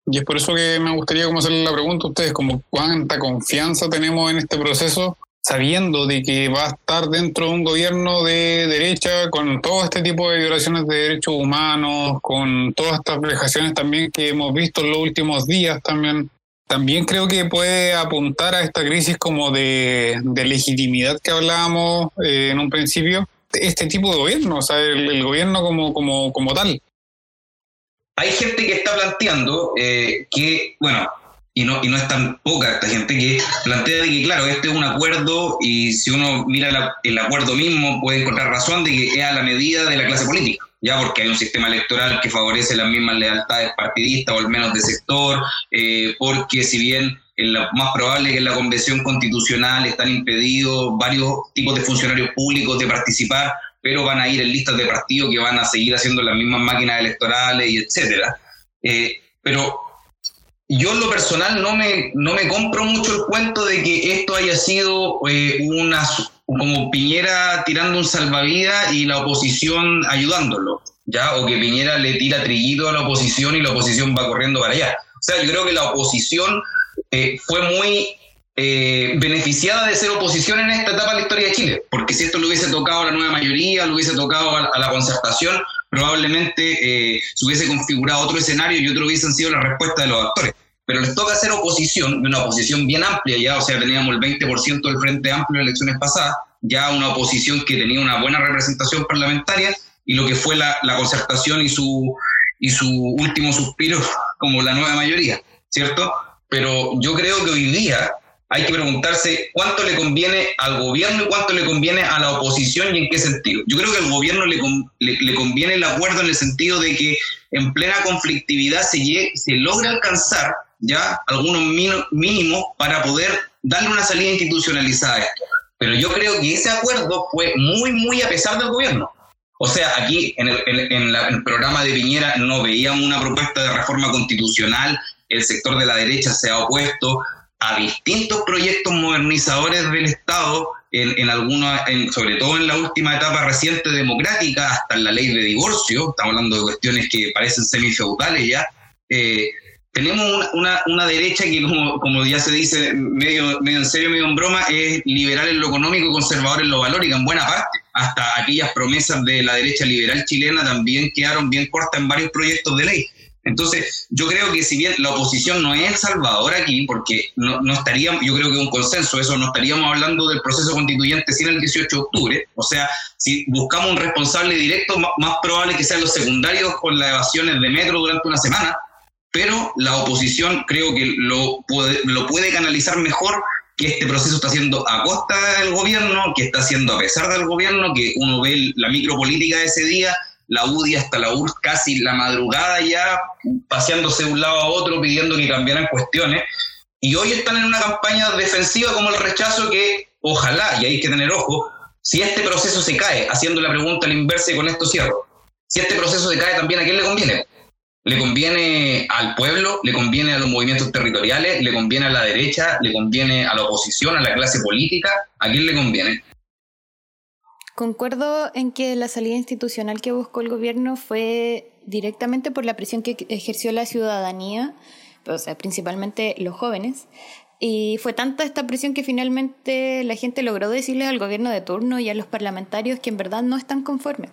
Y es por eso que me gustaría como hacerle la pregunta a ustedes, como cuánta confianza tenemos en este proceso, sabiendo de que va a estar dentro de un gobierno de derecha con todo este tipo de violaciones de derechos humanos, con todas estas vejaciones también que hemos visto en los últimos días también. También creo que puede apuntar a esta crisis como de, legitimidad que hablábamos eh, en un principio, este tipo de gobierno, o sea, el, el gobierno como, como, como tal hay gente que está planteando eh, que, bueno, y no, y no es tan poca esta gente que plantea de que, claro, este es un acuerdo y si uno mira el acuerdo mismo puede encontrar razón de que es a la medida de la clase política, ya porque hay un sistema electoral que favorece las mismas lealtades partidistas o al menos de sector, eh, porque si bien es lo más probable que en la convención constitucional están impedidos varios tipos de funcionarios públicos de participar, pero van a ir en listas de partidos que van a seguir haciendo las mismas máquinas electorales y etcétera. Eh, pero yo en lo personal no me, no me compro mucho el cuento de que esto haya sido eh, una como Piñera tirando un salvavidas y la oposición ayudándolo, ¿ya? O que Piñera le tira trillito a la oposición y la oposición va corriendo para allá. O sea, yo creo que la oposición eh, fue muy eh, beneficiada de ser oposición en esta etapa de la historia de Chile, porque si esto lo hubiese tocado a la nueva mayoría, lo hubiese tocado a, la concertación, probablemente eh, se hubiese configurado otro escenario y otro hubiesen sido la respuesta de los actores. Pero les toca hacer oposición, una oposición bien amplia ya, o sea, teníamos el 20% del Frente Amplio en elecciones pasadas, ya una oposición que tenía una buena representación parlamentaria y lo que fue la, la concertación y su, y su último suspiro como la nueva mayoría, ¿cierto? Pero yo creo que hoy día hay que preguntarse cuánto le conviene al gobierno y cuánto le conviene a la oposición y en qué sentido. Yo creo que al gobierno le, le, conviene el acuerdo en el sentido de que en plena conflictividad se, se logra alcanzar ya algunos mínimos para poder darle una salida institucionalizada a esto. Pero yo creo que ese acuerdo fue muy, muy a pesar del gobierno. O sea, aquí en el, en el programa de Piñera no veíamos una propuesta de reforma constitucional, el sector de la derecha se ha opuesto, a distintos proyectos modernizadores del Estado, en, en algunos, en, sobre todo en la última etapa reciente democrática, hasta en la ley de divorcio, estamos hablando de cuestiones que parecen semifeudales ya, eh, tenemos una, una, derecha que, como, como, ya se dice medio, medio en serio, medio en broma, es liberal en lo económico y conservador en lo valórico, en buena parte. Hasta aquellas promesas de la derecha liberal chilena también quedaron bien cortas en varios proyectos de ley. Entonces, yo creo que si bien la oposición no es el salvador aquí, porque no, estaríamos, yo creo que un consenso, eso no estaríamos hablando del proceso constituyente sin el 18 de octubre. O sea, si buscamos un responsable directo, más, probable que sean los secundarios con las evasiones de metro durante una semana, pero la oposición creo que lo puede, lo puede canalizar mejor que este proceso está haciendo a costa del gobierno, que está haciendo a pesar del gobierno, que uno ve la micropolítica de ese día la UDI hasta la URSS casi la madrugada ya, paseándose de un lado a otro, pidiendo que cambiaran cuestiones. Y hoy están en una campaña defensiva como el rechazo que ojalá, y hay que tener ojo, si este proceso se cae, haciendo la pregunta al inverso y con esto cierro, si este proceso se cae también, ¿a quién le conviene? ¿Le conviene al pueblo? ¿Le conviene a los movimientos territoriales? ¿Le conviene a la derecha? ¿Le conviene a la oposición, a la clase política? ¿A quién le conviene? Concuerdo en que la salida institucional que buscó el gobierno fue directamente por la presión que ejerció la ciudadanía, o sea, principalmente los jóvenes, y fue tanta esta presión que finalmente la gente logró decirles al gobierno de turno y a los parlamentarios que en verdad no están conformes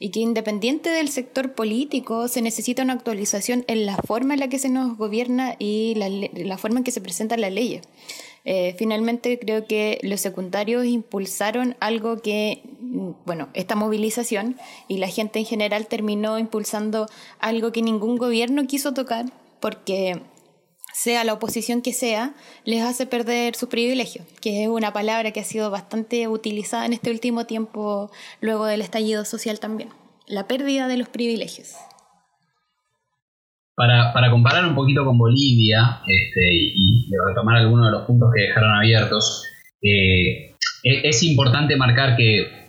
y que independiente del sector político se necesita una actualización en la forma en la que se nos gobierna y la, la forma en que se presentan las leyes. Eh, finalmente creo que los secundarios impulsaron algo que, mm, bueno, esta movilización y la gente en general terminó impulsando algo que ningún gobierno quiso tocar porque sea la oposición que sea, les hace perder sus privilegios, que es una palabra que ha sido bastante utilizada en este último tiempo luego del estallido social también. La pérdida de los privilegios. Para, para comparar un poquito con Bolivia este, y, retomar algunos de los puntos que dejaron abiertos, eh, e, es, importante marcar que,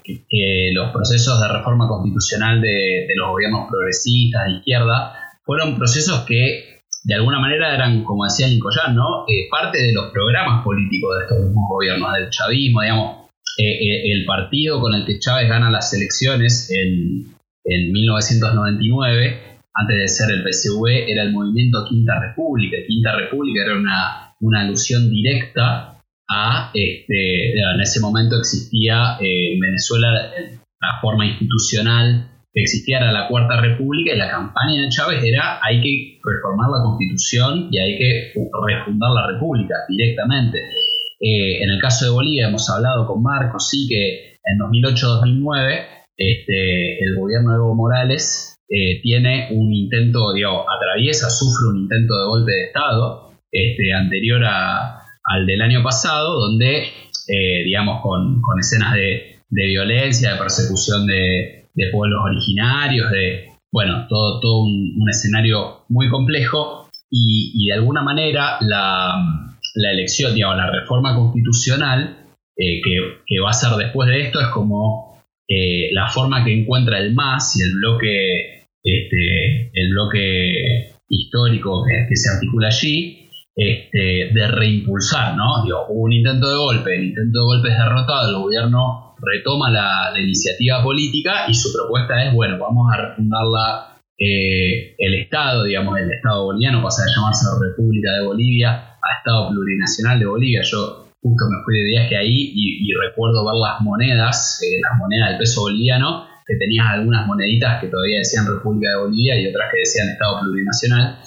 los procesos de reforma constitucional de, los gobiernos progresistas de izquierda fueron procesos que de alguna manera eran, como decía Lincoln, ¿no? Eh, parte de los programas políticos de estos mismos gobiernos, del chavismo, digamos, eh, el partido con el que Chávez gana las elecciones en, en 1999, antes de ser el PSV, era el movimiento Quinta República. Quinta República era una, una alusión directa a, este, en ese momento existía en Venezuela la forma institucional que existiera la Cuarta República y la campaña de Chávez era hay que reformar la Constitución y hay que refundar la República directamente. Eh, en el caso de Bolivia hemos hablado con Marcos, sí que en 2008-2009 este, el gobierno de Evo Morales eh, tiene un intento, digamos, atraviesa, sufre un intento de golpe de Estado este, anterior al del año pasado, donde, eh, digamos, con, escenas de, de violencia, de persecución de, de pueblos originarios, de, bueno, todo, todo un, escenario muy complejo y, de alguna manera la, elección, digamos, la reforma constitucional eh, que, va a ser después de esto es como la forma que encuentra el MAS y el bloque, este, el bloque histórico que, se articula allí, este, de reimpulsar, ¿no? Digo, hubo un intento de golpe, el intento de golpe es derrotado, el gobierno retoma la, iniciativa política y su propuesta es, bueno, vamos a refundar eh, el Estado, digamos, el Estado boliviano, pasa a llamarse República de Bolivia a Estado Plurinacional de Bolivia. Yo justo me fui de viaje ahí y, recuerdo ver las monedas, eh, las monedas del peso boliviano, que tenías algunas moneditas que todavía decían República de Bolivia y otras que decían Estado Plurinacional.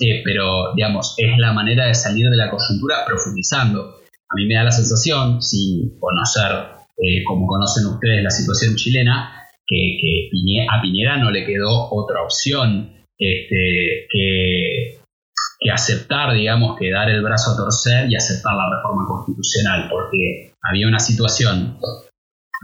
Eh, pero, digamos, es la manera de salir de la coyuntura profundizando. A mí me da la sensación, sin conocer eh, como conocen ustedes la situación chilena, que, a Piñera no le quedó otra opción este, que, aceptar, digamos, que dar el brazo a torcer y aceptar la reforma constitucional, porque había una situación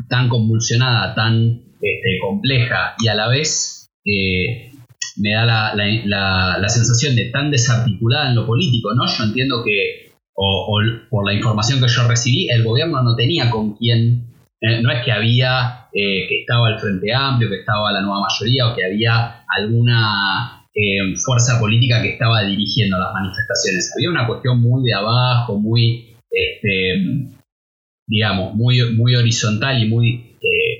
tan convulsionada, tan este, compleja y a la vez eh, me da la, sensación de tan desarticulada en lo político, ¿no? Yo entiendo que o, por la información que yo recibí, el gobierno no tenía con quién, eh, no es que había, eh, que estaba el Frente Amplio, que estaba la nueva mayoría o que había alguna eh, fuerza política que estaba dirigiendo las manifestaciones. Había una cuestión muy de abajo, muy, este, digamos, muy, muy horizontal y muy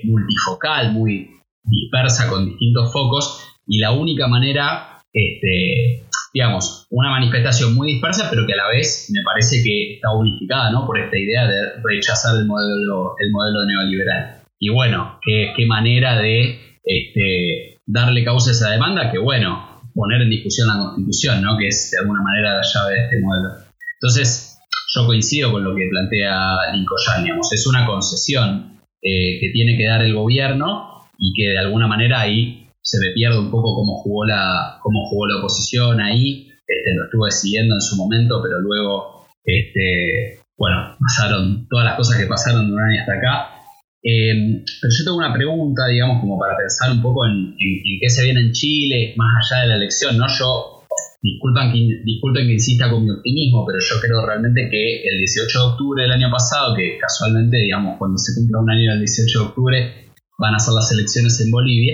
multifocal, muy dispersa con distintos focos y la única manera este, digamos, una manifestación muy dispersa, pero que a la vez me parece que está unificada, ¿no? Por esta idea de rechazar el modelo, el modelo neoliberal. Y bueno, qué, manera de este, darle causa a esa demanda, que bueno, poner en discusión la constitución, ¿no? Que es de alguna manera la llave de este modelo. Entonces, yo coincido con lo que plantea Lincoln, digamos, es una concesión eh, que tiene que dar el gobierno y que de alguna manera ahí se me pierde un poco cómo jugó la, cómo jugó la oposición ahí. Este, lo estuve siguiendo en su momento, pero luego, este, bueno, pasaron todas las cosas que pasaron de un año hasta acá. Em, pero yo tengo una pregunta, digamos, como para pensar un poco en, qué se viene en Chile, más allá de la elección, ¿no? Yo disculpen que, insista con mi optimismo, pero yo creo realmente que el 18 de octubre del año pasado, que casualmente, digamos, cuando se cumpla un año del 18 de octubre, van a ser las elecciones en Bolivia.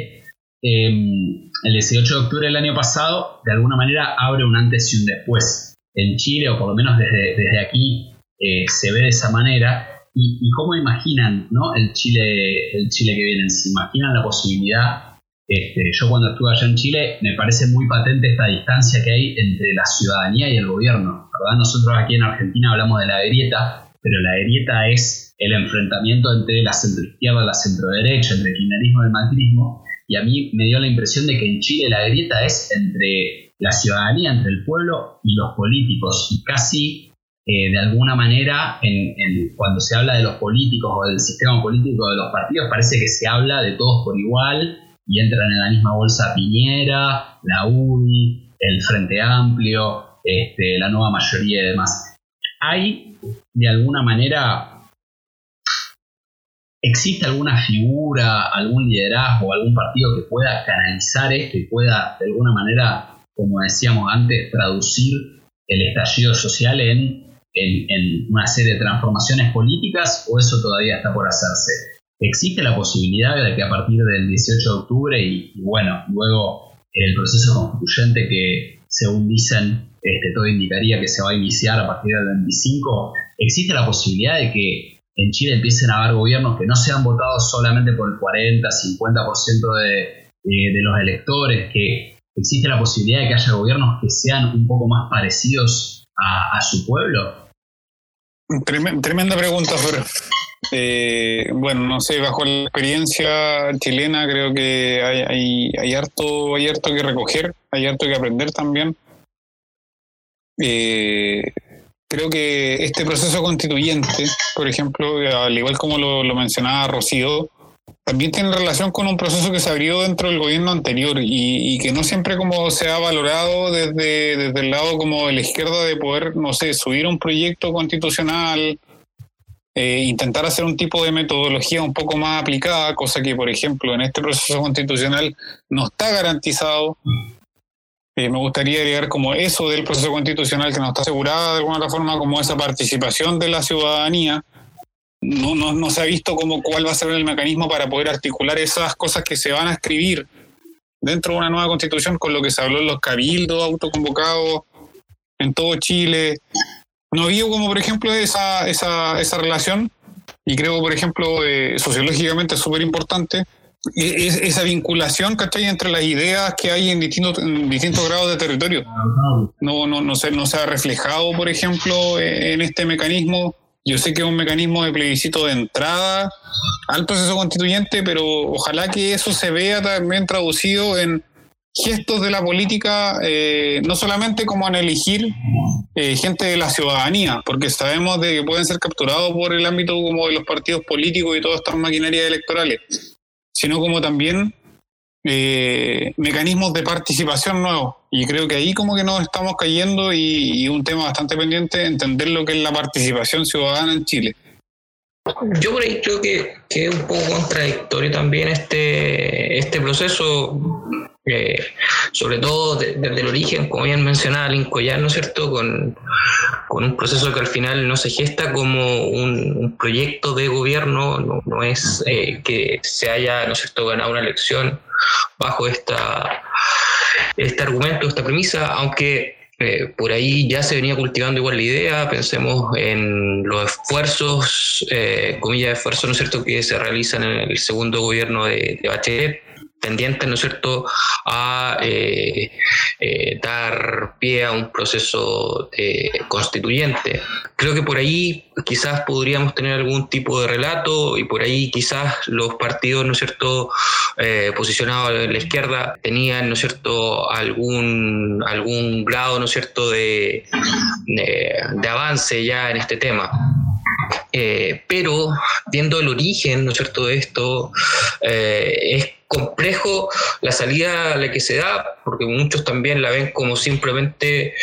Em, el 18 de octubre del año pasado, de alguna manera, abre un antes y un después en Chile, o por lo menos desde, desde aquí eh, se ve de esa manera. Y, cómo imaginan ¿no? el, Chile, el Chile que viene? ¿Se imaginan la posibilidad? Este, yo cuando estuve allá en Chile me parece muy patente esta distancia que hay entre la ciudadanía y el gobierno. Nosotros aquí en Argentina hablamos de la grieta, pero la grieta es el enfrentamiento entre la centroizquierda y la centroderecha, entre el kirchnerismo y el macrismo, y a mí me dio la impresión de que en Chile la grieta es entre la ciudadanía, entre el pueblo y los políticos, y casi eh, de alguna manera cuando se habla de los políticos o del sistema político de los partidos parece que se habla de todos por igual y entran en la misma bolsa Piñera, la UDI, el Frente Amplio, este, la nueva mayoría y demás. Hay de alguna manera ¿Existe alguna figura, algún liderazgo, algún partido que pueda canalizar esto y pueda, de alguna manera, como decíamos antes, traducir el estallido social en, una serie de transformaciones políticas o eso todavía está por hacerse? ¿Existe la posibilidad de que a partir del 18 de octubre y, bueno, luego el proceso constituyente que, según dicen, este, todo indicaría que se va a iniciar a partir del 25, existe la posibilidad de que en Chile empiecen a haber gobiernos que no sean votados solamente por el 40, 50% de, de los electores, que existe la posibilidad de que haya gobiernos que sean un poco más parecidos a, su pueblo? Tremenda pregunta, Fer. Eh, bueno, no sé, bajo la experiencia chilena creo que hay, hay, harto, hay harto que recoger, hay harto que aprender también. Eh, creo que este proceso constituyente, por ejemplo, al igual como lo, mencionaba Rocío, también tiene relación con un proceso que se abrió dentro del gobierno anterior y, que no siempre como se ha valorado desde, desde el lado como de la izquierda de poder, no sé, subir un proyecto constitucional, eh, intentar hacer un tipo de metodología un poco más aplicada, cosa que, por ejemplo, en este proceso constitucional no está garantizado. Eh, me gustaría agregar como eso del proceso constitucional que nos está asegurada de alguna forma, como esa participación de la ciudadanía. No, no, no se ha visto como cuál va a ser el mecanismo para poder articular esas cosas que se van a escribir dentro de una nueva constitución con lo que se habló en los cabildos autoconvocados en todo Chile. No vio como, por ejemplo, esa, esa, esa relación y creo, por ejemplo, eh, sociológicamente es súper importante esa vinculación ¿cachai? entre las ideas que hay en distintos, distintos grados de territorio. No, no, no, se, no se ha reflejado, por ejemplo, en este mecanismo. Yo sé que es un mecanismo de plebiscito de entrada al proceso constituyente, pero ojalá que eso se vea también traducido en gestos de la política, eh, no solamente como en elegir eh, gente de la ciudadanía, porque sabemos de que pueden ser capturados por el ámbito como de los partidos políticos y todas estas maquinarias electorales, sino como también eh, mecanismos de participación nuevos. Y creo que ahí como que nos estamos cayendo y, un tema bastante pendiente, entender lo que es la participación ciudadana en Chile. Yo por ahí creo que, que es un poco contradictorio también este, este proceso sobre todo desde el origen, como bien mencionaba Lincoln, ¿no es cierto?, con, un proceso que al final no se gesta como un, proyecto de gobierno, no, es eh, que se haya, ¿no es cierto?, ganado una elección bajo esta, este argumento, esta premisa, aunque eh, por ahí ya se venía cultivando igual la idea, pensemos en los esfuerzos, eh, comillas de esfuerzo, ¿no es cierto?, que se realizan en el segundo gobierno de, de Bachelet, tendientes, ¿no es cierto?, a eh, eh, dar pie a un proceso eh, constituyente. Creo que por ahí quizás podríamos tener algún tipo de relato y por ahí quizás los partidos, ¿no es cierto?, posicionados en la izquierda tenían, ¿no es cierto?, algún, algún grado, ¿no es cierto?, de, de avance ya en este tema. pero viendo el origen, ¿no es cierto?, de esto, es complejo la salida a la que se da, porque muchos también la ven como simplemente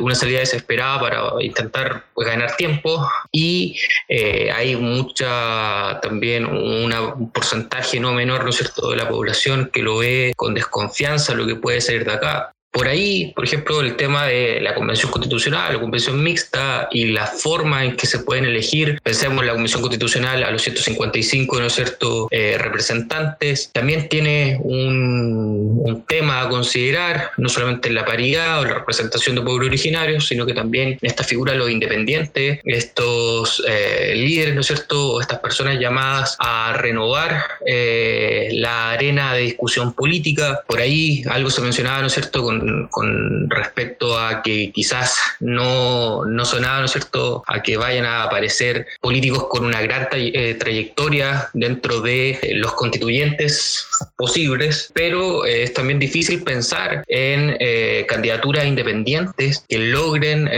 una salida desesperada para intentar pues, ganar tiempo y eh, hay mucha también un porcentaje no menor, ¿no es cierto?, de la población que lo ve con desconfianza lo que puede salir de acá. Por ahí, por ejemplo, el tema de la convención constitucional, la convención mixta y la forma en que se pueden elegir, pensemos en la convención constitucional a los 155, ¿no es cierto?, eh, representantes, también tiene un, tema a considerar, no solamente en la paridad o la representación de pueblos originarios, sino que también esta figura de los independientes, estos eh, líderes, ¿no es cierto?, o estas personas llamadas a renovar eh, la arena de discusión política. Por ahí algo se mencionaba, ¿no es cierto?, con con, respecto a que quizás no, no sonaba, ¿no es cierto?, a que vayan a aparecer políticos con una gran eh, trayectoria dentro de los constituyentes posibles, pero eh, es también difícil pensar en eh, candidaturas independientes que logren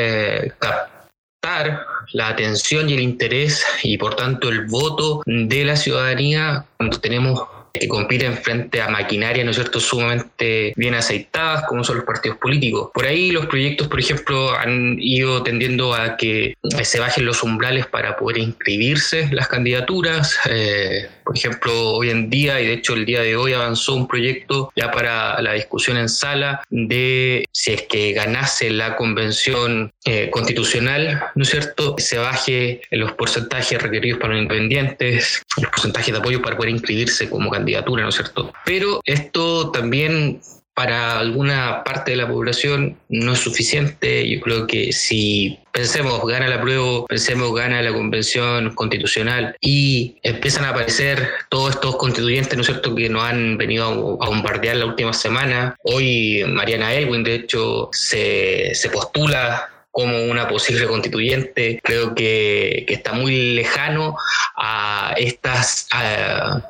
captar la atención y el interés y por tanto el voto de la ciudadanía cuando tenemos que compiten frente a maquinaria, ¿no es cierto?, sumamente bien aceitadas, como son los partidos políticos. Por ahí los proyectos, por ejemplo, han ido tendiendo a que se bajen los umbrales para poder inscribirse las candidaturas. Eh, por ejemplo, hoy en día, y de hecho el día de hoy avanzó un proyecto ya para la discusión en sala de si es que ganase la convención eh, constitucional, ¿no es cierto?, se baje los porcentajes requeridos para los independientes, los porcentajes de apoyo para poder inscribirse como candidatura, ¿no es cierto? Pero esto también para alguna parte de la población no es suficiente. Yo creo que si pensemos gana la prueba, pensemos gana la convención constitucional y empiezan a aparecer todos estos constituyentes, ¿no es cierto?, que nos han venido a bombardear la última semana. Hoy Mariana Elwin, de hecho, se, se postula como una posible constituyente. Creo que, está muy lejano a estas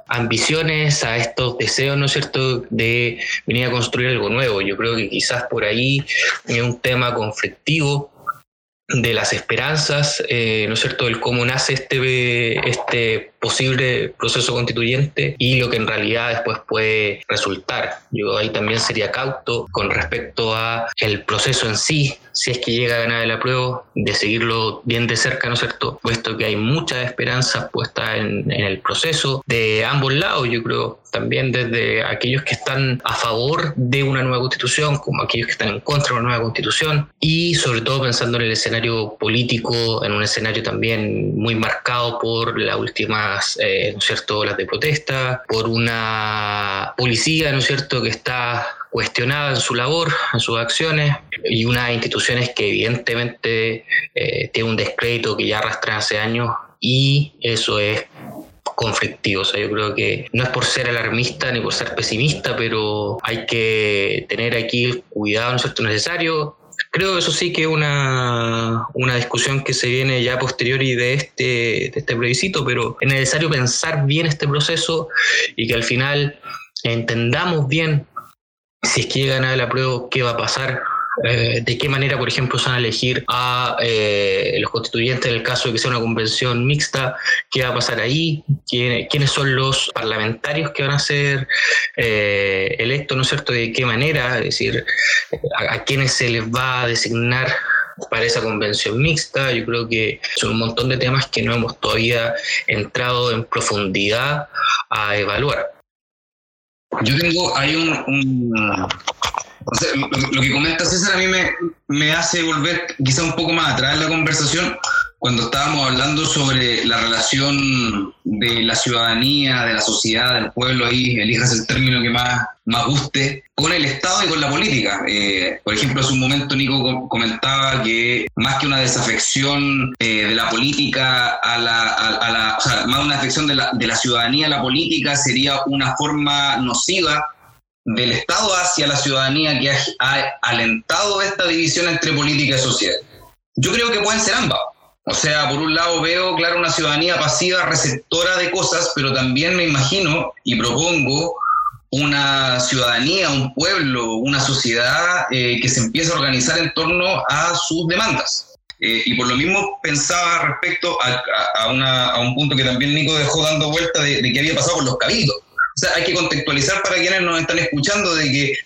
ambiciones, a estos deseos, ¿no es cierto?, de venir a construir algo nuevo. Yo creo que quizás por ahí es un tema conflictivo de las esperanzas, eh, ¿no es cierto?, del cómo nace este, este posible proceso constituyente y lo que en realidad después puede resultar. Yo ahí también sería cauto con respecto a el proceso en sí, si es que llega a ganar el apruebo, de seguirlo bien de cerca, ¿no es cierto? Puesto que hay mucha esperanza puesta en, en el proceso de ambos lados, yo creo, también desde aquellos que están a favor de una nueva constitución, como aquellos que están en contra de una nueva constitución, y sobre todo pensando en el escenario político, en un escenario también muy marcado por las eh, ¿no cierto?, olas de protesta, por una policía, ¿no cierto?, que está cuestionada en su labor, en sus acciones, y unas instituciones que evidentemente eh, tienen un descrédito que ya arrastran hace años, y eso es conflictivo. O sea, yo creo que no es por ser alarmista ni por ser pesimista, pero hay que tener aquí el cuidado ¿no cierto? necesario. Creo que eso sí que es una, una discusión que se viene ya posterior y de este, de este plebiscito, pero es necesario pensar bien este proceso y que al final entendamos bien si es que llegan a la prueba qué va a pasar, eh, de qué manera, por ejemplo, se van a elegir a eh, los constituyentes en el caso de que sea una convención mixta, qué va a pasar ahí, quiénes son los parlamentarios que van a ser eh, electos, ¿no es cierto?, de qué manera, es decir, a, a quiénes se les va a designar para esa convención mixta. Yo creo que son un montón de temas que no hemos todavía entrado en profundidad a evaluar. Yo tengo, hay un, lo, que comenta César a mí me, me hace volver quizá un poco más atrás en la conversación cuando estábamos hablando sobre la relación de la ciudadanía, de la sociedad, del pueblo, ahí elijas el término que más, más guste, con el Estado y con la política. Eh, por ejemplo, hace un momento Nico comentaba que más que una desafección eh, de la política a la, a, la, o sea, más una afección de la, de la ciudadanía a la política sería una forma nociva del Estado hacia la ciudadanía que ha, alentado esta división entre política y sociedad. Yo creo que pueden ser ambas. O sea, por un lado veo, claro, una ciudadanía pasiva, receptora de cosas, pero también me imagino y propongo una ciudadanía, un pueblo, una sociedad eh, que se empieza a organizar en torno a sus demandas. Eh, y por lo mismo pensaba respecto a, un punto que también Nico dejó dando vuelta de, de qué había pasado con los cabildos. O sea, hay que contextualizar para quienes nos están escuchando de que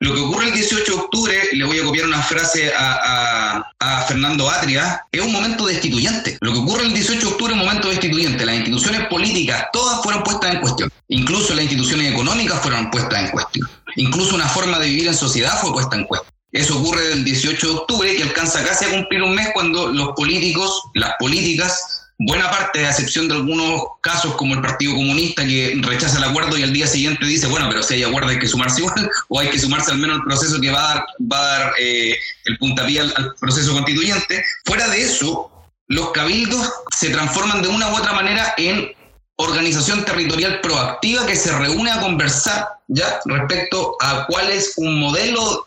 Lo que ocurre el 18 de octubre, le voy a copiar una frase a, Fernando Atria, es un momento destituyente. Lo que ocurre el 18 de octubre es un momento destituyente. Las instituciones políticas todas fueron puestas en cuestión. Incluso las instituciones económicas fueron puestas en cuestión. Incluso una forma de vivir en sociedad fue puesta en cuestión. Eso ocurre del 18 de octubre, que alcanza casi a cumplir un mes cuando los políticos, las políticas, buena parte, a excepción de algunos casos como el Partido Comunista que rechaza el acuerdo y al día siguiente dice, bueno, pero si hay acuerdo hay que sumarse igual o hay que sumarse al menos al proceso que va a dar, va a dar eh, el puntapié al, proceso constituyente. Fuera de eso, los cabildos se transforman de una u otra manera en organización territorial proactiva que se reúne a conversar ya respecto a cuál es un modelo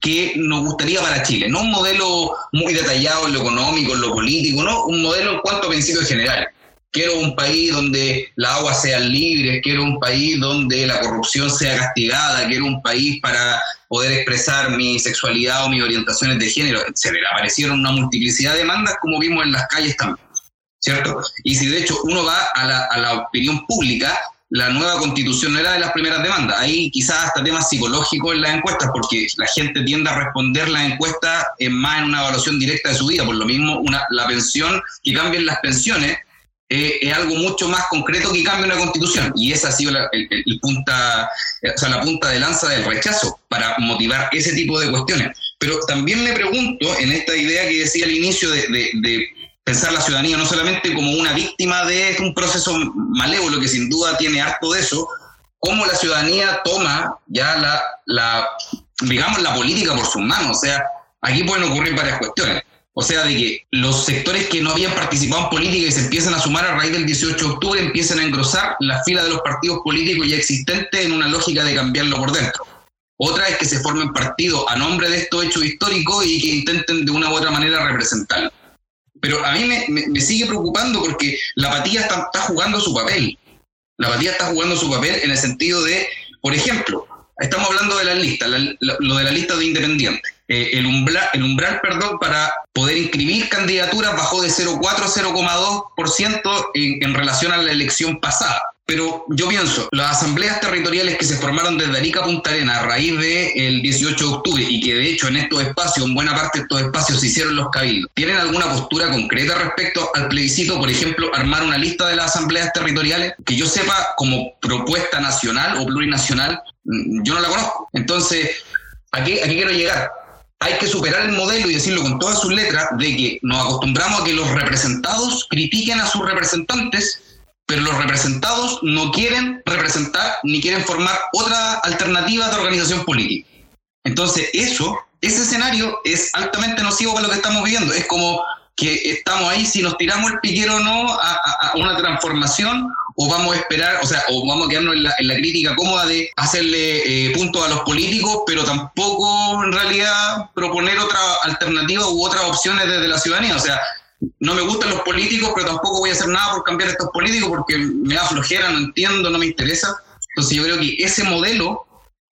que nos gustaría para Chile, no un modelo muy detallado en lo económico, en lo político, no, un modelo en cuanto a principios generales. Quiero un país donde la agua sea libre, quiero un país donde la corrupción sea castigada, quiero un país para poder expresar mi sexualidad o mis orientaciones de género, Se le Aparecieron una multiplicidad de demandas como vimos en las calles también. ¿Cierto? Y si de hecho uno va a la, a la opinión pública, la nueva constitución no era de las primeras demandas. Hay quizás hasta temas psicológicos en las encuestas, porque la gente tiende a responder las encuestas en más en una evaluación directa de su vida. Por lo mismo, una, la pensión, que cambien las pensiones, eh, es algo mucho más concreto que cambie una constitución. Y esa ha sido la, el, punta, o sea, la punta de lanza del rechazo para motivar ese tipo de cuestiones. Pero también me pregunto, en esta idea que decía al inicio de, de pensar la ciudadanía no solamente como una víctima de un proceso malévolo que sin duda tiene harto de eso, cómo la ciudadanía toma ya la, digamos, la política por sus manos. O sea, aquí pueden ocurrir varias cuestiones. O sea, de que los sectores que no habían participado en política y se empiezan a sumar a raíz del 18 de octubre empiezan a engrosar la fila de los partidos políticos ya existentes en una lógica de cambiarlo por dentro. Otra es que se formen partidos a nombre de estos hechos históricos y que intenten de una u otra manera representarlo. Pero a mí me, sigue preocupando porque la apatía está, jugando su papel. La apatía está jugando su papel en el sentido de, por ejemplo, estamos hablando de la lista, lo de la lista de independientes. Eh, el, umbral, el umbral perdón, para poder inscribir candidaturas bajó de 0,4 a 0,2% en, en relación a la elección pasada. Pero yo pienso, las asambleas territoriales que se formaron desde Arica a Punta Arena a raíz del 18 de octubre y que de hecho en estos espacios, en buena parte de estos espacios se hicieron los cabildos, ¿tienen alguna postura concreta respecto al plebiscito? Por ejemplo, armar una lista de las asambleas territoriales que yo sepa como propuesta nacional o plurinacional, mm, yo no la conozco. Entonces, ¿a qué, a qué quiero llegar? hay que superar el modelo y decirlo con todas sus letras de que nos acostumbramos a que los representados critiquen a sus representantes pero los representados no quieren representar ni quieren formar otra alternativa de organización política. Entonces, eso, ese escenario es altamente nocivo para lo que estamos viviendo. Es como que estamos ahí, si nos tiramos el piquero o no a, una transformación, o vamos a esperar, o sea, o vamos a quedarnos en la, en la crítica cómoda de hacerle eh, puntos a los políticos, pero tampoco en realidad proponer otra alternativa u otras opciones desde la ciudadanía. O sea, no me gustan los políticos, pero tampoco voy a hacer nada por cambiar estos políticos porque me da flojera, no entiendo, no me interesa. Entonces yo creo que ese modelo,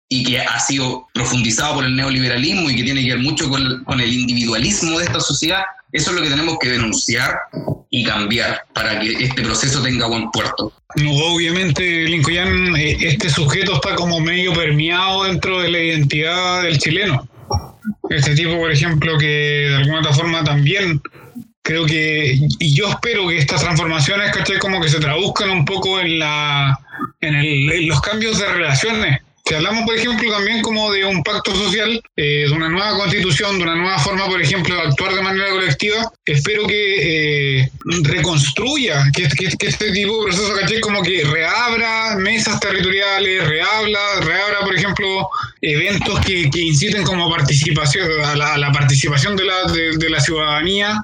y que ha sido profundizado por el neoliberalismo y que tiene que ver mucho con, con el individualismo de esta sociedad, eso es lo que tenemos que denunciar y cambiar para que este proceso tenga buen puerto. obviamente, Lincoln, eh, este sujeto está como medio permeado dentro de la identidad del chileno. Este tipo, por ejemplo, que de alguna otra forma también creo que, y yo espero que estas transformaciones, ¿cachai? Como que se traduzcan un poco en, la, en, los cambios de relaciones. Si hablamos, por ejemplo, también como de un pacto social, eh, de una nueva constitución, de una nueva forma, por ejemplo, de actuar de manera colectiva, espero que eh, reconstruya, que, este tipo de proceso, ¿cachai? Como que reabra mesas territoriales, reabra, reabra por ejemplo, eventos que, que inciten como participación, a la, participación de la, de la ciudadanía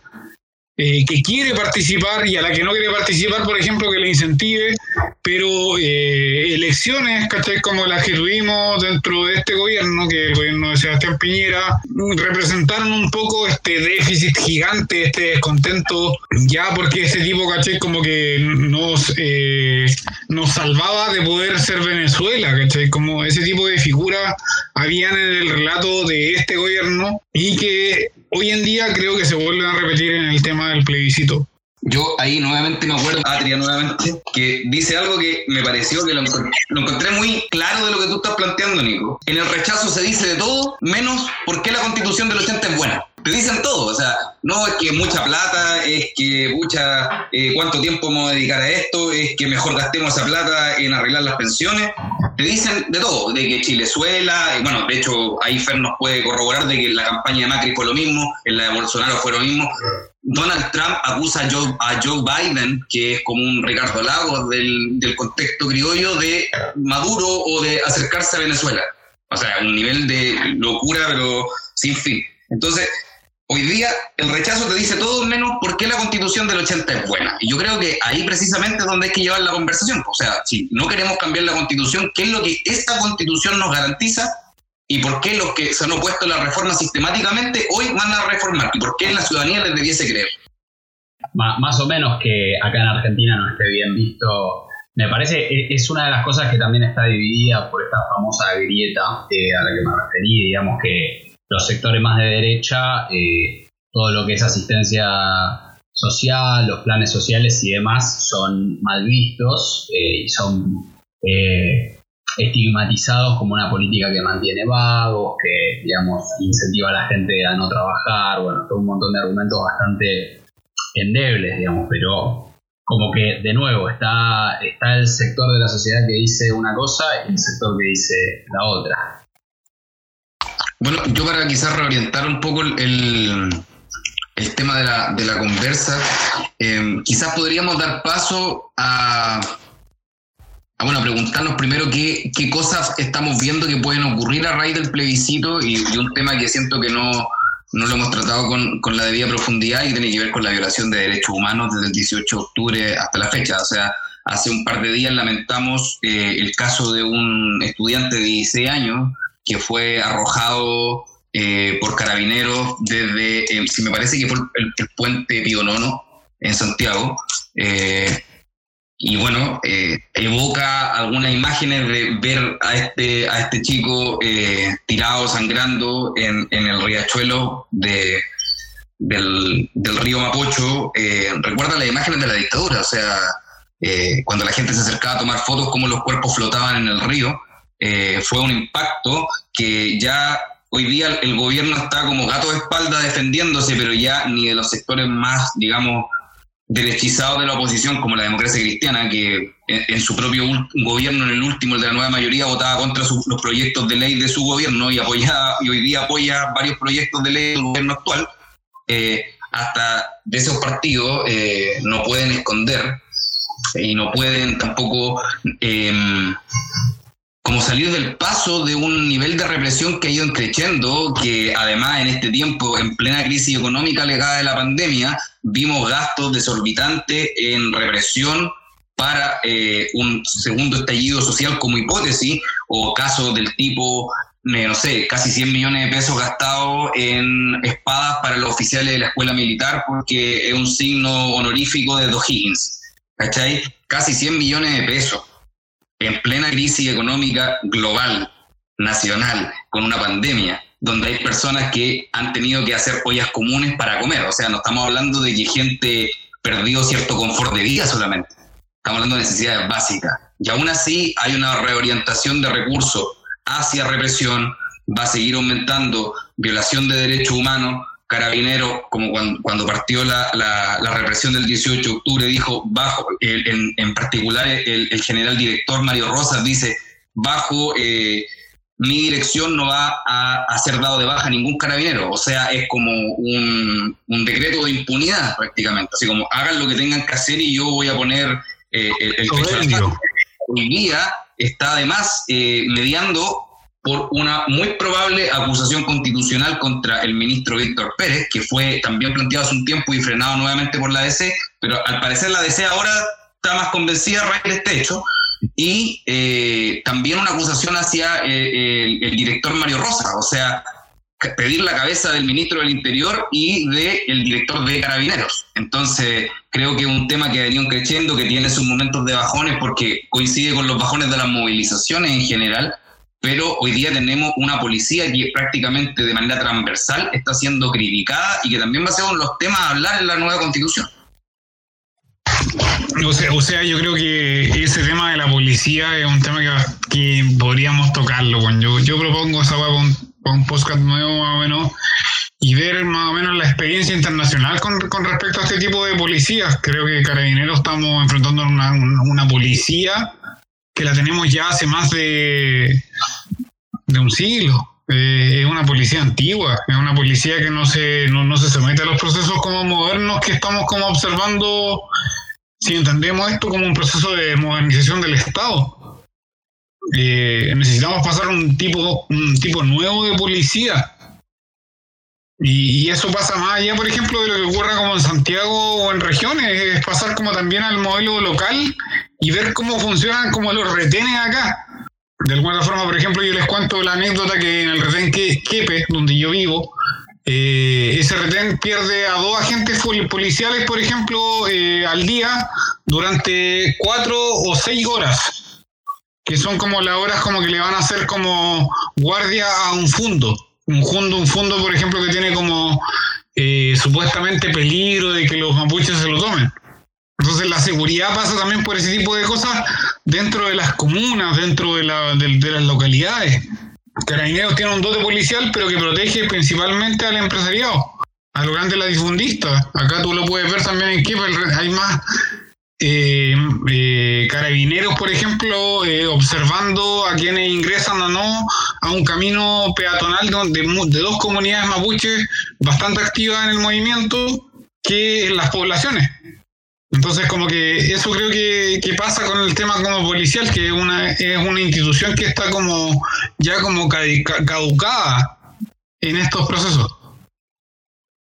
eh, que quiere participar y a la que no quiere participar, por ejemplo, que le incentive, pero eh, elecciones, ¿cachai? Como las que tuvimos dentro de este gobierno, que el gobierno de Sebastián Piñera, representaron un poco este déficit gigante, este descontento, ya porque ese tipo, ¿cachai? Como que nos, eh, nos salvaba de poder ser Venezuela, ¿cachai? Como ese tipo de figuras habían en el relato de este gobierno y que hoy en día creo que se vuelven a repetir en el tema del plebiscito. yo ahí nuevamente me acuerdo, Atria nuevamente, que dice algo que me pareció que lo, encontré muy claro de lo que tú estás planteando, Nico. En el rechazo se dice de todo, menos por qué la constitución del 80 es buena. Te dicen todo, o sea, no es que mucha plata, es que mucha, eh, cuánto tiempo vamos a dedicar a esto, es que mejor gastemos esa plata en arreglar las pensiones. Te dicen de todo, de que Chilezuela, y bueno, de hecho ahí Fer nos puede corroborar de que la campaña de Macri fue lo mismo, en la de Bolsonaro fue lo mismo. Donald Trump acusa a Joe, a Joe, Biden, que es como un Ricardo Lagos del, del, contexto criollo, de Maduro o de acercarse a Venezuela. O sea, un nivel de locura, pero sin fin. Entonces, hoy día el rechazo te dice todo menos por qué la constitución del 80 es buena. Y yo creo que ahí precisamente es donde hay que llevar la conversación. O sea, si no queremos cambiar la constitución, ¿qué es lo que esta constitución nos garantiza y por qué los que se han opuesto a la reforma sistemáticamente hoy van a reformar y por qué la ciudadanía les debiese creer. más o menos que acá en Argentina no esté bien visto. Me parece, e, es una de las cosas que también está dividida por esta famosa grieta eh, a la que me referí, digamos que los sectores más de derecha, eh, todo lo que es asistencia social, los planes sociales y demás son mal vistos eh, y son estigmatizados como una política que mantiene vagos, que, digamos, incentiva a la gente a no trabajar, bueno, todo un montón de argumentos bastante endebles, digamos, pero como que, de nuevo, está, está el sector de la sociedad que dice una cosa y el sector que dice la otra. Bueno, yo para quizás reorientar un poco el, el tema de la, de la conversa, eh, quizás podríamos dar paso a Ah, bueno, preguntarnos primero qué, qué, cosas estamos viendo que pueden ocurrir a raíz del plebiscito y, un tema que siento que no, no lo hemos tratado con, con, la debida profundidad y tiene que ver con la violación de derechos humanos desde el 18 de octubre hasta la fecha. O sea, hace un par de días lamentamos eh, el caso de un estudiante de 16 años que fue arrojado eh, por carabineros desde, eh, si me parece que fue el, puente Pío Nono en Santiago. Eh, y bueno, evoca algunas imágenes de ver a este, a este chico tirado, sangrando en, en, el riachuelo de, del, del río Mapocho. Recuerda las imágenes de la dictadura, o sea, cuando la gente se acercaba a tomar fotos, cómo los cuerpos flotaban en el río. Fue un impacto que ya hoy día el gobierno está como gato de espalda defendiéndose, pero ya ni de los sectores más, digamos, derechizados de la oposición, como la democracia cristiana, que en, su propio gobierno, en el último, el de la nueva mayoría, votaba contra los proyectos de ley de su gobierno y, apoyaba, y hoy día apoya varios proyectos de ley del gobierno actual, eh, hasta de esos partidos eh, no pueden esconder y no pueden tampoco como salir del paso de un nivel de represión que ha ido creciendo, que además en este tiempo, en plena crisis económica legada de la pandemia, vimos gastos desorbitantes en represión para eh, un segundo estallido social como hipótesis, o casos del tipo, eh, no sé, casi 100 millones de pesos gastados en espadas para los oficiales de la escuela militar porque es un signo honorífico de O'Higgins. ¿Cachai? Casi 100 millones de pesos en plena crisis económica global, nacional, con una pandemia, donde hay personas que han tenido que hacer ollas comunes para comer. O sea, no estamos hablando de que gente perdió cierto confort de vida solamente. Estamos hablando de necesidades básicas. Y aún así hay una reorientación de recursos hacia represión, va a seguir aumentando violación de derechos humanos, Carabineros, como cuando, partió la, represión del 18 de octubre, dijo, bajo, en, particular el, general director Mario Rosas dice, bajo eh, mi dirección no va a, a, ser dado de baja ningún carabinero. O sea, es como un, decreto de impunidad prácticamente. Así como hagan lo que tengan que hacer y yo voy a poner eh, el, el pecho Hoy día está además eh, mediando por una muy probable acusación constitucional contra el ministro Víctor Pérez, que fue también planteado hace un tiempo y frenado nuevamente por la DC, pero al parecer la DC ahora está más convencida de este hecho, y eh, también una acusación hacia eh, el, director Mario Rosa, o sea, pedir la cabeza del ministro del Interior y del director de Carabineros. Entonces, creo que es un tema que ha venido creciendo, que tiene sus momentos de bajones porque coincide con los bajones de las movilizaciones en general, pero hoy día tenemos una policía que prácticamente de manera transversal está siendo criticada y que también va a ser uno de los temas a hablar en la nueva constitución. O sea, o sea, yo creo que ese tema de la policía es un tema que, podríamos tocarlo. Yo, yo propongo esa para un, un podcast nuevo más o menos y ver más o menos la experiencia internacional con, con respecto a este tipo de policías. Creo que Carabineros estamos enfrentando una, una policía que la tenemos ya hace más de, de un siglo. Eh, es una policía antigua, es una policía que no se, no, no se somete a los procesos como modernos que estamos como observando, si entendemos esto como un proceso de modernización del Estado. Eh, necesitamos pasar un tipo, un tipo nuevo de policía. Y, eso pasa más allá, por ejemplo, de lo que ocurra como en Santiago o en regiones, es pasar como también al modelo local y ver cómo funcionan como los retenes acá de alguna forma, por ejemplo, yo les cuento la anécdota que en el retén Quepe, donde yo vivo, eh, ese retén pierde a dos agentes policiales, por ejemplo, eh, al día durante cuatro o seis horas, que son como las horas como que le van a hacer como guardia a un fondo. Un fondo, un fondo, por ejemplo, que tiene como eh, supuestamente peligro de que los mapuches se lo tomen. Entonces la seguridad pasa también por ese tipo de cosas dentro de las comunas, dentro de, la, de, las localidades. Carabineros tiene un dote policial, pero que protege principalmente al empresariado, a los grandes difundistas. Acá tú lo puedes ver también en Kiev, hay más eh, eh, carabineros, por ejemplo, eh, observando a quienes ingresan o no a un camino peatonal de, de dos comunidades mapuches bastante activas en el movimiento que en las poblaciones. Entonces, como que eso creo que, pasa con el tema como policial, que una, es una institución que está como ya como caducada en estos procesos.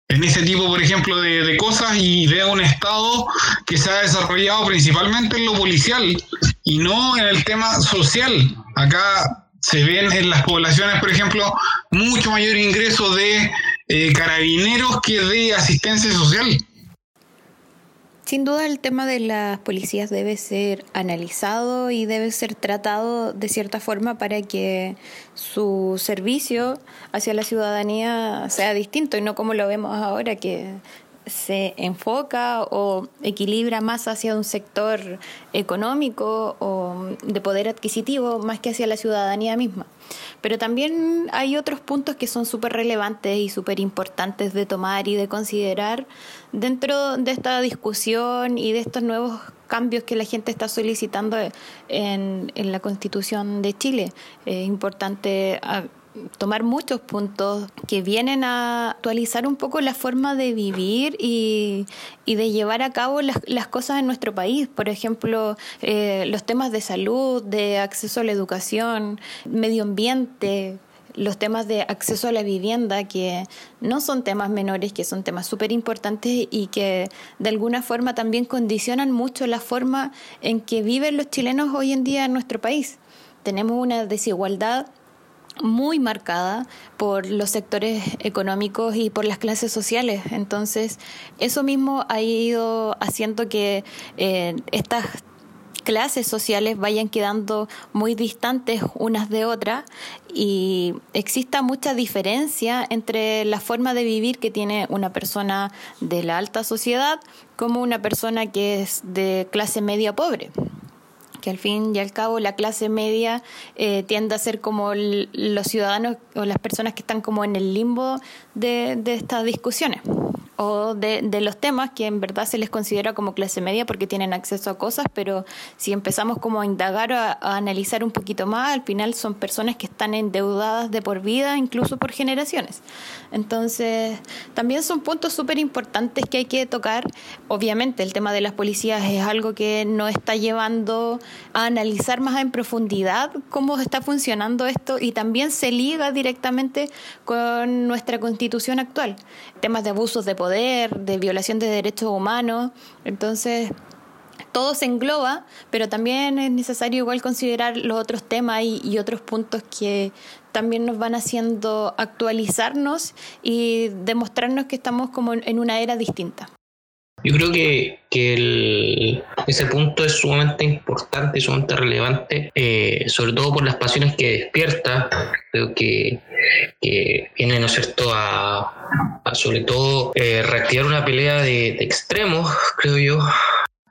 En ese tipo, por ejemplo, de, cosas y veo un Estado que se ha desarrollado principalmente en lo policial y no en el tema social. Acá se ven en las poblaciones, por ejemplo, mucho mayor ingreso de eh, carabineros que de asistencia social. Sin duda el tema de las policías debe ser analizado y debe ser tratado de cierta forma para que su servicio hacia la ciudadanía sea distinto y no como lo vemos ahora que se enfoca o equilibra más hacia un sector económico o de poder adquisitivo más que hacia la ciudadanía misma. Pero también hay otros puntos que son súper relevantes y súper importantes de tomar y de considerar dentro de esta discusión y de estos nuevos cambios que la gente está solicitando en, en la Constitución de Chile. Es importante tomar muchos puntos que vienen a actualizar un poco la forma de vivir y, de llevar a cabo las, las, cosas en nuestro país. Por ejemplo, eh, los temas de salud, de acceso a la educación, medio ambiente, los temas de acceso a la vivienda, que no son temas menores, que son temas súper importantes y que de alguna forma también condicionan mucho la forma en que viven los chilenos hoy en día en nuestro país. Tenemos una desigualdad muy marcada por los sectores económicos y por las clases sociales. Entonces, eso mismo ha ido haciendo que eh, estas clases sociales vayan quedando muy distantes unas de otras y exista mucha diferencia entre la forma de vivir que tiene una persona de la alta sociedad como una persona que es de clase media pobre que al fin y al cabo la clase media eh, tiende a ser como los ciudadanos o las personas que están como en el limbo de, estas discusiones o de, de, los temas que en verdad se les considera como clase media porque tienen acceso a cosas, pero si empezamos como a indagar o a, analizar un poquito más, al final son personas que están endeudadas de por vida, incluso por generaciones. Entonces, también son puntos súper importantes que hay que tocar. Obviamente, el tema de las policías es algo que nos está llevando a analizar más en profundidad cómo está funcionando esto y también se liga directamente con nuestra constitución actual. Temas de abusos de poder de violación de derechos humanos. Entonces, todo se engloba, pero también es necesario igual considerar los otros temas y, otros puntos que también nos van haciendo actualizarnos y demostrarnos que estamos como en una era distinta. Yo creo que, que ese punto es sumamente importante, sumamente relevante, eh, sobre todo por las pasiones que despierta. Creo que, que viene, ¿no es cierto?, a, sobre todo eh, reactivar una pelea de, extremos, creo yo,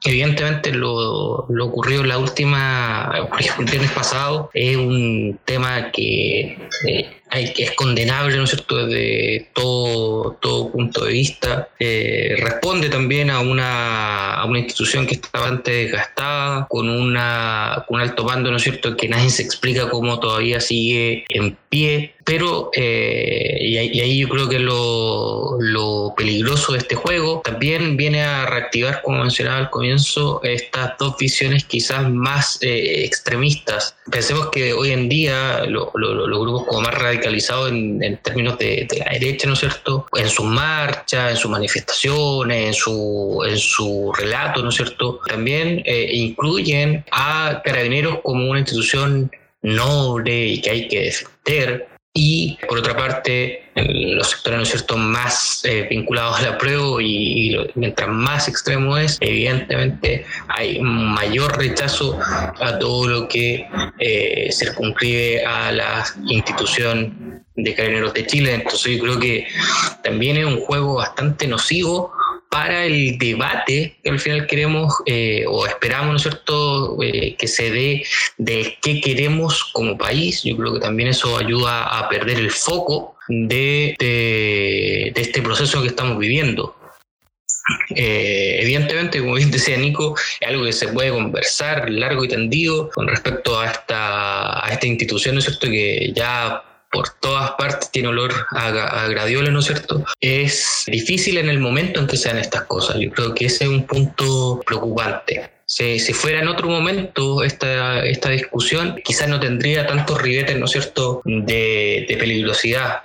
Evidentemente lo, lo ocurrido la última, el viernes pasado, es un tema que eh, hay, es condenable, ¿no es cierto?, desde todo, todo punto de vista. Eh, responde también a una, a una institución que está bastante desgastada, con, una, con un alto mando, ¿no es cierto?, que nadie se explica cómo todavía sigue en pie. Pero, eh, y, ahí yo creo que lo, lo peligroso de este juego también viene a reactivar, como mencionaba al comienzo, estas dos visiones quizás más eh, extremistas. Pensemos que hoy en día los grupos como más radicalizados en, términos de, de, la derecha, ¿no es cierto? En sus marchas, en sus manifestaciones, en su, en su relato, ¿no es cierto? También eh, incluyen a carabineros como una institución noble y que hay que defender y por otra parte los sectores ¿no cierto? más eh, vinculados al apruebo y, y lo, mientras más extremo es, evidentemente hay mayor rechazo a todo lo que eh, circunscribe a la institución de Carabineros de Chile. Entonces yo creo que también es un juego bastante nocivo para el debate que al final queremos eh, o esperamos, ¿no es cierto?, eh, que se dé de qué queremos como país. Yo creo que también eso ayuda a perder el foco de, de, de este proceso que estamos viviendo. Eh, evidentemente, como bien decía Nico, es algo que se puede conversar largo y tendido con respecto a esta, a esta institución, ¿no es cierto?, que ya por todas partes tiene olor a, a, ¿no es cierto? Es difícil en el momento en que sean estas cosas. Yo creo que ese es un punto preocupante. Si, si, fuera en otro momento esta, esta discusión, quizás no tendría tantos ribetes, ¿no es cierto?, de peligrosidad.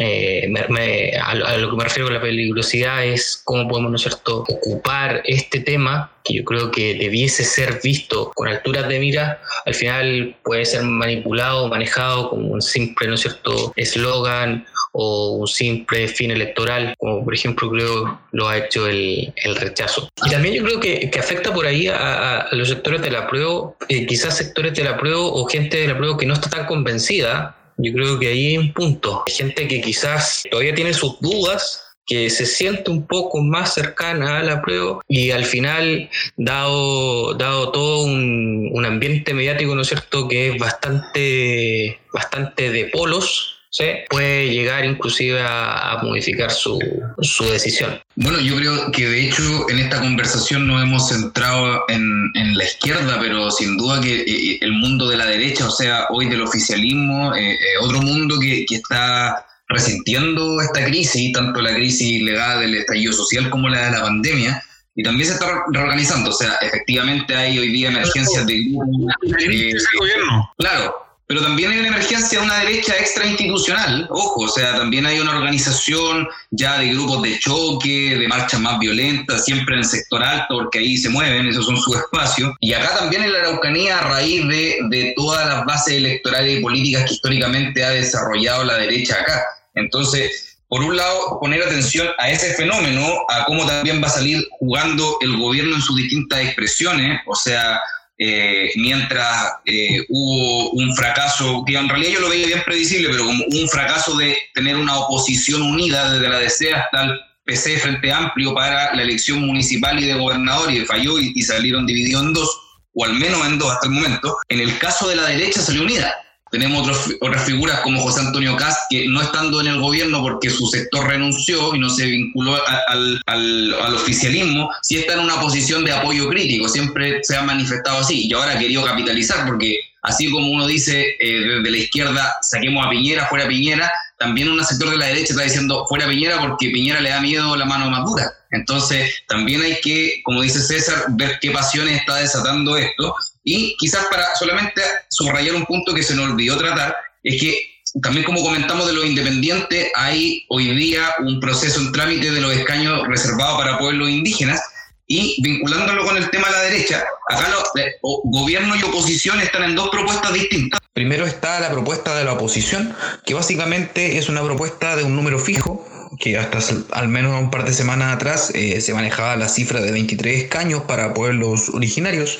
Eh, me, me, a, a, lo que me refiero con la peligrosidad es cómo podemos, ¿no es cierto?, ocupar este tema que yo creo que debiese ser visto con alturas de mira, al final puede ser manipulado, manejado como un simple, ¿no es cierto?, eslogan o un simple fin electoral, como por ejemplo creo lo ha hecho el, el rechazo. Y también yo creo que, que afecta por ahí a, a, los sectores de la prueba, eh, quizás sectores de la prueba o gente de la prueba que no está tan convencida. Yo creo que ahí hay un punto. Hay gente que quizás todavía tiene sus dudas que se siente un poco más cercana a la prueba y al final, dado, dado todo un, un ambiente mediático, ¿no es cierto?, que es bastante, bastante de polos, ¿sí? puede llegar inclusive a, a modificar su, su, decisión. Bueno, yo creo que de hecho en esta conversación nos hemos centrado en, en la izquierda, pero sin duda que eh, el mundo de la derecha, o sea, hoy del oficialismo, eh, eh, otro mundo que, que está resintiendo esta crisis, tanto la crisis legada del estallido social como la de la pandemia, y también se está reorganizando. O sea, efectivamente hay hoy día emergencias de eh, gobierno. Claro, pero también hay una emergencia de una derecha extrainstitucional, ojo, o sea, también hay una organización ya de grupos de choque, de marchas más violentas, siempre en el sector alto, porque ahí se mueven, esos son sus espacios. Y acá también en la Araucanía, a raíz de, de todas las bases electorales y políticas que históricamente ha desarrollado la derecha acá. Entonces, por un lado, poner atención a ese fenómeno, a cómo también va a salir jugando el gobierno en sus distintas expresiones, o sea, eh, mientras eh, hubo un fracaso, que en realidad yo lo veía bien predecible, pero como un fracaso de tener una oposición unida desde la DC hasta el PC Frente Amplio para la elección municipal y de gobernador y falló y, y salieron divididos en dos, o al menos en dos hasta el momento. En el caso de la derecha salió unida. Tenemos otras figuras como José Antonio Cast, que no estando en el gobierno porque su sector renunció y no se vinculó al, al, al, oficialismo, sí está en una posición de apoyo crítico, siempre se ha manifestado así y ahora ha querido capitalizar porque así como uno dice eh, desde la izquierda saquemos a Piñera, fuera Piñera, también un sector de la derecha está diciendo fuera Piñera porque Piñera le da miedo la mano más dura. Entonces también hay que, como dice César, ver qué pasiones está desatando esto y quizás para solamente subrayar un punto que se nos olvidó tratar, es que también como comentamos de los independientes, hay hoy día un proceso en trámite de los escaños reservados para pueblos indígenas y vinculándolo con el tema de la derecha, acá los, eh, gobierno y oposición están en dos propuestas distintas. Primero está la propuesta de la oposición, que básicamente es una propuesta de un número fijo, que hasta al menos un par de semanas atrás eh, se manejaba la cifra de 23 escaños para pueblos originarios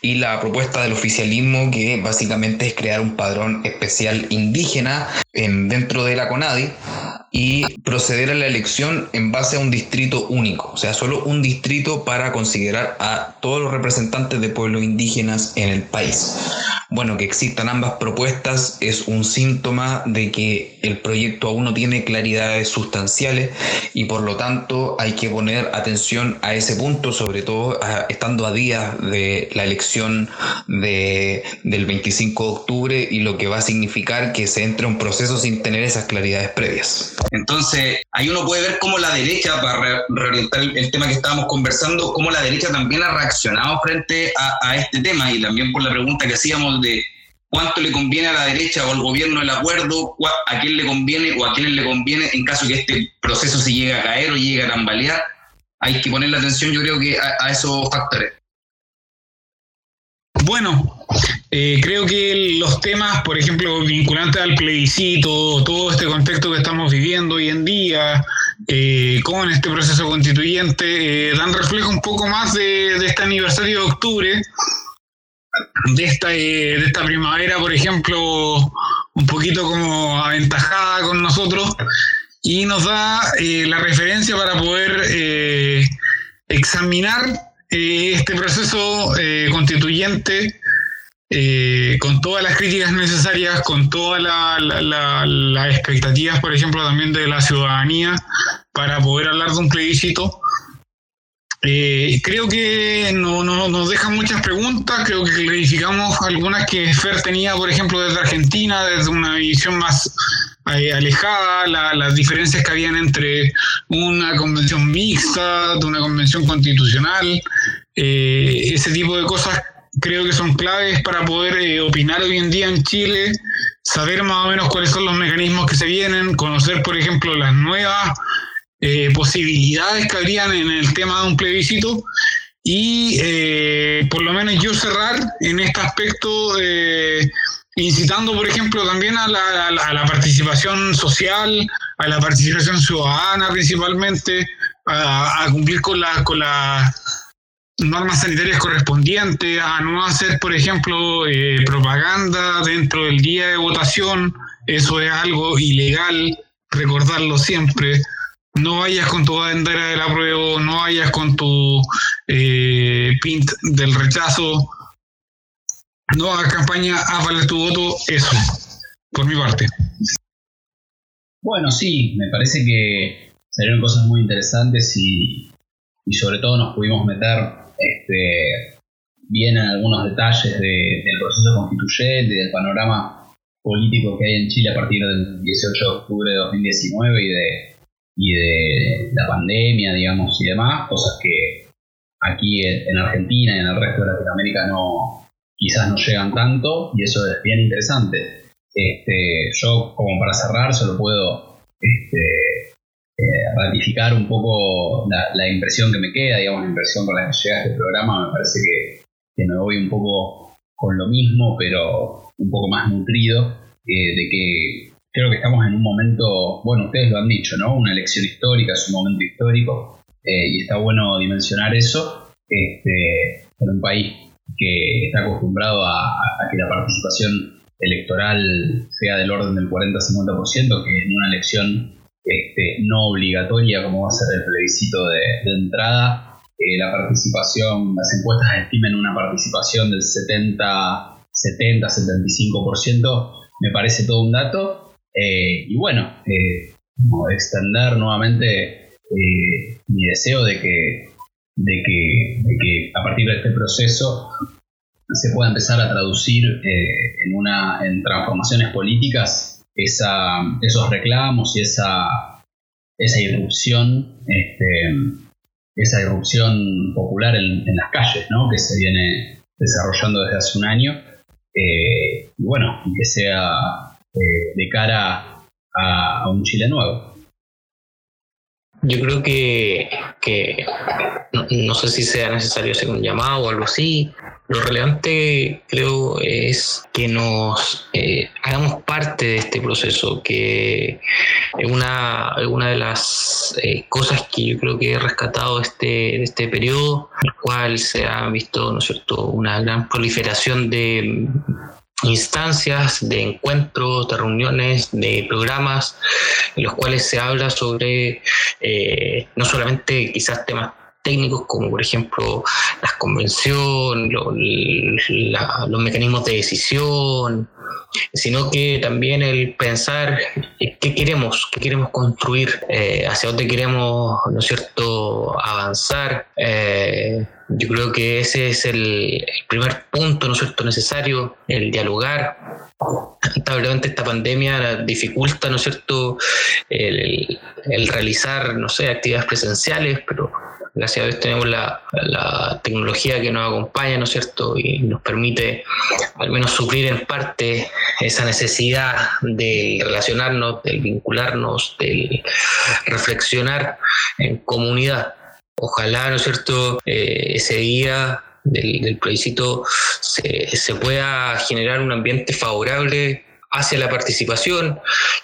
y la propuesta del oficialismo que básicamente es crear un padrón especial indígena en, dentro de la CONADI y proceder a la elección en base a un distrito único, o sea, solo un distrito para considerar a todos los representantes de pueblos indígenas en el país. Bueno, que existan ambas propuestas es un síntoma de que el proyecto aún no tiene claridades sustanciales y por lo tanto hay que poner atención a ese punto, sobre todo estando a días de la elección de, del 25 de octubre y lo que va a significar que se entre un proceso sin tener esas claridades previas. Entonces, ahí uno puede ver cómo la derecha, para reorientar el, tema que estábamos conversando, cómo la derecha también ha reaccionado frente a, a este tema y también por la pregunta que hacíamos de cuánto le conviene a la derecha o al gobierno el acuerdo, a quién le conviene o a quién le conviene en caso que este proceso se llegue a caer o llegue a tambalear. Hay que poner la atención, yo creo que a, esos factores. Bueno, eh, creo que los temas, por ejemplo, vinculantes al plebiscito, todo este contexto que estamos viviendo hoy en día, eh, con este proceso constituyente, eh, dan reflejo un poco más de, de este aniversario de octubre, de esta, eh, de esta primavera, por ejemplo, un poquito como aventajada con nosotros y nos da la referencia para poder eh, este proceso constituyente con todas las críticas necesarias, con todas las expectativas, por ejemplo, también de la ciudadanía para poder hablar de un plebiscito. Eh, creo que no, nos dejan muchas preguntas, creo que clarificamos algunas que Fer tenía, por ejemplo, desde Argentina, desde una visión más eh, alejada, las diferencias que habían entre una convención mixta, de una convención constitucional, eh, ese tipo de cosas creo que son claves para poder opinar hoy en día en Chile, saber más o menos cuáles son los mecanismos que se vienen, conocer, por ejemplo, las nuevas eh, posibilidades que habrían en el tema de un plebiscito y eh, por lo menos yo cerrar en este aspecto eh, incitando por ejemplo también a la, a la, participación social, a la participación ciudadana principalmente, a, cumplir con la, con las normas sanitarias correspondientes, a no hacer por ejemplo propaganda dentro del día de votación, eso es algo ilegal, recordarlo siempre. No vayas con tu bandera del apruebo, no vayas con tu eh, pint del rechazo, no hagas campaña, valer tu voto, eso, por mi parte. Bueno, sí, me parece que salieron cosas muy interesantes y, y sobre todo nos pudimos meter este, bien en algunos detalles del proceso constituyente y del panorama político que hay en Chile a partir del 18 de octubre de 2019 y de y de la pandemia, digamos, y demás, cosas que aquí en Argentina y en el resto de Latinoamérica no quizás no llegan tanto y eso es bien interesante. Este, yo como para cerrar solo puedo este, eh, ratificar un poco la, impresión que me queda, digamos, la impresión con la que llega este programa, me parece que, me voy un poco con lo mismo, pero un poco más nutrido, eh, de que creo que estamos en un momento, bueno, ustedes lo han dicho, ¿no? Una elección histórica, es un momento histórico eh, y está bueno dimensionar eso este, en un país que está acostumbrado a, que la participación electoral sea del orden del 40-50%, que en una elección este, no obligatoria como va a ser el plebiscito de, entrada, eh, la participación, las encuestas estimen una participación del 70, 70-75%, me parece todo un dato. Eh, y bueno, eh, extender nuevamente mi deseo de que, de que, a partir de este proceso se pueda empezar a traducir en, una, en transformaciones políticas esa, esos reclamos y esa, esa irrupción, este, esa irrupción popular en, las calles, ¿no? que se viene desarrollando desde hace un año. y bueno, que sea eh, de cara a, un Chile nuevo. Yo creo que, no, sé si sea necesario hacer un llamado o algo así. Lo relevante creo es que nos eh, hagamos parte de este proceso, que una, una de las eh, cosas que yo creo que he rescatado este, este periodo, en el cual se ha visto ¿no cierto? una gran proliferación de instancias de encuentros, de reuniones, de programas en los cuales se habla sobre eh, no solamente quizás temas técnicos como por ejemplo las convenciones, los mecanismos de decisión, sino que también el pensar qué queremos, qué queremos construir, eh, hacia dónde queremos, ¿no es cierto?, avanzar. Eh, yo creo que ese es el, primer punto, ¿no es cierto?, necesario, el dialogar. Lamentablemente esta pandemia dificulta, ¿no es cierto?, el, el realizar, no sé, actividades presenciales, pero gracias a Dios tenemos la, tecnología que nos acompaña, ¿no es cierto? Y nos permite al menos suplir en parte esa necesidad de relacionarnos, del vincularnos, del reflexionar en comunidad. Ojalá, ¿no es cierto?, eh, ese día del, del plebiscito se, se pueda generar un ambiente favorable hacia la participación,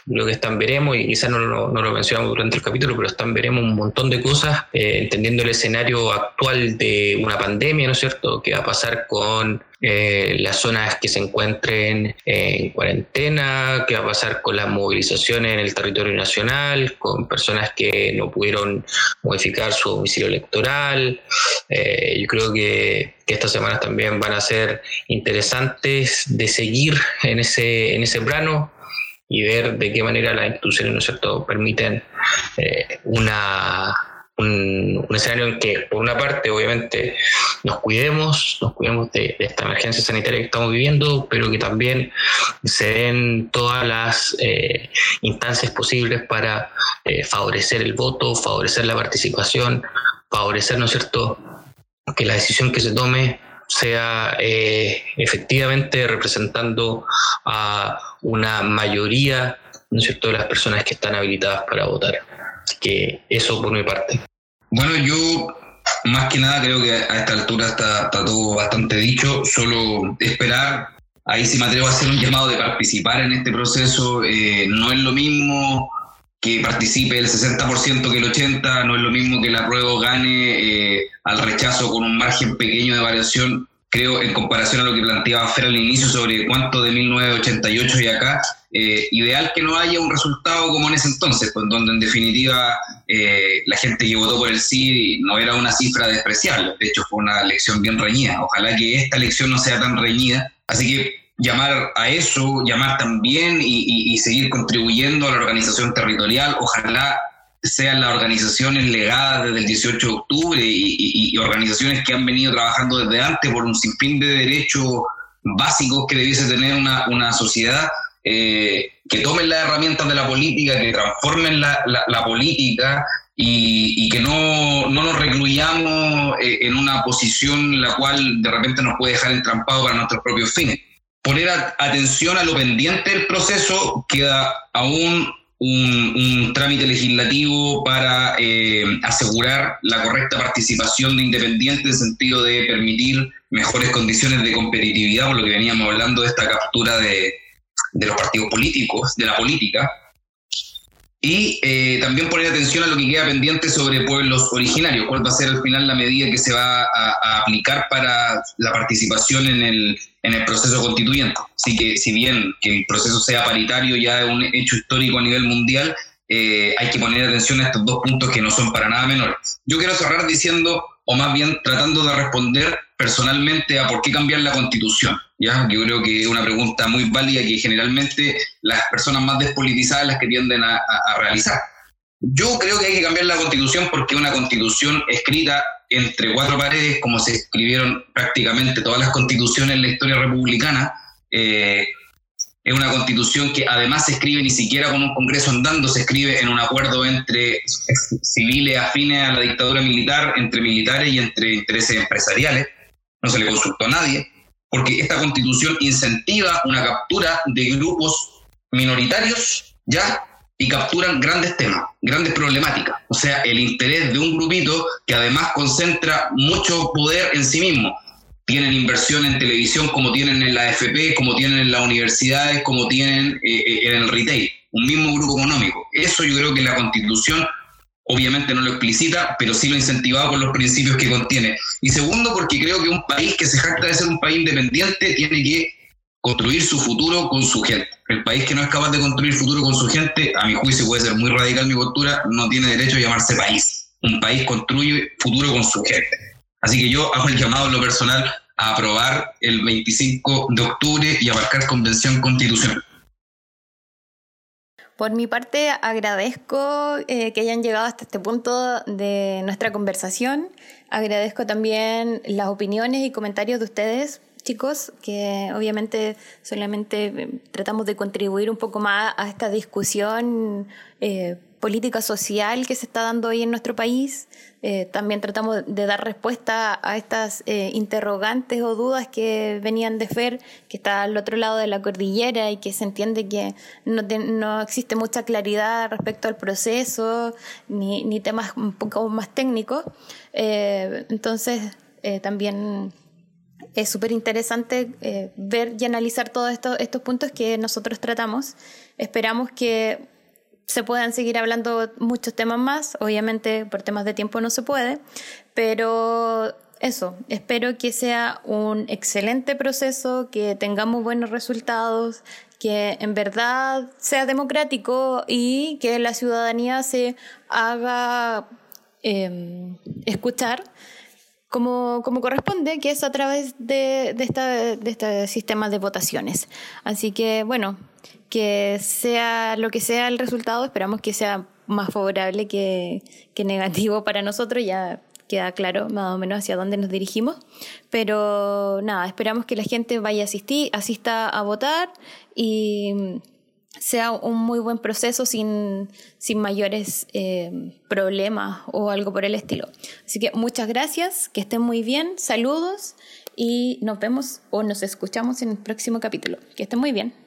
lo que están veremos, y quizás no, lo mencionamos durante el capítulo, pero están veremos un montón de cosas, eh, entendiendo el escenario actual de una pandemia, ¿no es cierto?, qué va a pasar con eh, las zonas que se encuentren en cuarentena, qué va a pasar con las movilizaciones en el territorio nacional, con personas que no pudieron modificar su domicilio electoral. Eh, yo creo que, estas semanas también van a ser interesantes de seguir en ese, en ese plano y ver de qué manera las instituciones permiten eh, una un, escenario en que, por una parte, obviamente, nos cuidemos, nos cuidemos de, esta emergencia sanitaria que estamos viviendo, pero que también se den todas las eh, instancias posibles para eh, favorecer el voto, favorecer la participación, favorecer, ¿no es cierto?, que la decisión que se tome sea eh, efectivamente representando a una mayoría, ¿no es cierto?, de las personas que están habilitadas para votar. Así que eso por mi parte. Bueno, yo más que nada creo que a esta altura está, todo bastante dicho, solo esperar, ahí sí me atrevo a hacer un llamado de participar en este proceso, eh, no es lo mismo que participe el 60% que el 80%, no es lo mismo que la prueba gane eh, al rechazo con un margen pequeño de variación, creo, en comparación a lo que planteaba Fer al inicio sobre cuánto de 1988 y acá, eh, ideal que no haya un resultado como en ese entonces, pues, donde en definitiva eh, la gente que votó por el sí no era una cifra despreciable, de hecho fue una elección bien reñida. Ojalá que esta elección no sea tan reñida. Así que llamar a eso, llamar también y, seguir contribuyendo a la organización territorial, ojalá sean las organizaciones legadas desde el 18 de octubre y, organizaciones que han venido trabajando desde antes por un sinfín de derechos básicos que debiese tener una, una sociedad eh, que tomen las herramientas de la política, que transformen la, política y, que no, nos recluyamos eh, en una posición la cual de repente nos puede dejar entrampado para nuestros propios fines. Poner atención a lo pendiente del proceso queda aún un, trámite legislativo para eh, asegurar la correcta participación de independientes en sentido de permitir mejores condiciones de competitividad, por lo que veníamos hablando de esta captura de los partidos políticos, de la política, y eh, también poner atención a lo que queda pendiente sobre pueblos originarios, cuál va a ser al final la medida que se va a, aplicar para la participación en el, en el proceso constituyente. Así que si bien que el proceso sea paritario ya es un hecho histórico a nivel mundial, eh, hay que poner atención a estos dos puntos que no son para nada menores. Yo quiero cerrar diciendo, o más bien tratando de responder personalmente a por qué cambiar la constitución. ¿ya? Yo creo que es una pregunta muy válida que generalmente las personas más despolitizadas las que tienden a, realizar. Yo creo que hay que cambiar la constitución porque una constitución escrita entre cuatro paredes, como se escribieron prácticamente todas las constituciones en la historia republicana, eh, es una constitución que además se escribe ni siquiera con un Congreso andando, se escribe en un acuerdo entre civiles afines a la dictadura militar, entre militares y entre intereses empresariales. No se le consultó a nadie porque esta constitución incentiva una captura de grupos minoritarios, ¿ya? Y capturan grandes temas, grandes problemáticas. O sea, el interés de un grupito que además concentra mucho poder en sí mismo. Tienen inversión en televisión como tienen en la AFP, como tienen en las universidades, como tienen eh, eh, en el retail. Un mismo grupo económico. Eso yo creo que la constitución obviamente no lo explicita, pero sí lo incentivado con los principios que contiene. Y segundo, porque creo que un país que se jacta de ser un país independiente tiene que construir su futuro con su gente. El país que no es capaz de construir futuro con su gente, a mi juicio puede ser muy radical mi postura, no tiene derecho a llamarse país. Un país construye futuro con su gente. Así que yo hago el llamado en lo personal a aprobar el 25 de octubre y a marcar convención constitucional. Por mi parte, agradezco eh, que hayan llegado hasta este punto de nuestra conversación. Agradezco también las opiniones y comentarios de ustedes, chicos, que obviamente solamente eh, tratamos de contribuir un poco más a esta discusión. Eh, política social que se está dando hoy en nuestro país. Eh, también tratamos de dar respuesta a estas eh, interrogantes o dudas que venían de FER, que está al otro lado de la cordillera y que se entiende que no, no existe mucha claridad respecto al proceso ni, ni temas un poco más técnicos. Eh, entonces, también es súper interesante ver y analizar todos estos, estos puntos que nosotros tratamos. Esperamos que se puedan seguir hablando muchos temas más, obviamente por temas de tiempo no se puede, pero eso, espero que sea un excelente proceso, que tengamos buenos resultados, que en verdad sea democrático y que la ciudadanía se haga em, escuchar como, como, corresponde, que es a través de, de, esta, de este sistema de votaciones. Así que, bueno, que sea lo que sea el resultado, esperamos que sea más favorable que, negativo para nosotros, ya queda claro más o menos hacia dónde nos dirigimos, pero nada, esperamos que la gente vaya a asistir, asista a votar y sea un muy buen proceso sin, sin mayores eh, problemas o algo por el estilo. Así que muchas gracias, que estén muy bien, saludos y nos vemos o nos escuchamos en el próximo capítulo. Que estén muy bien.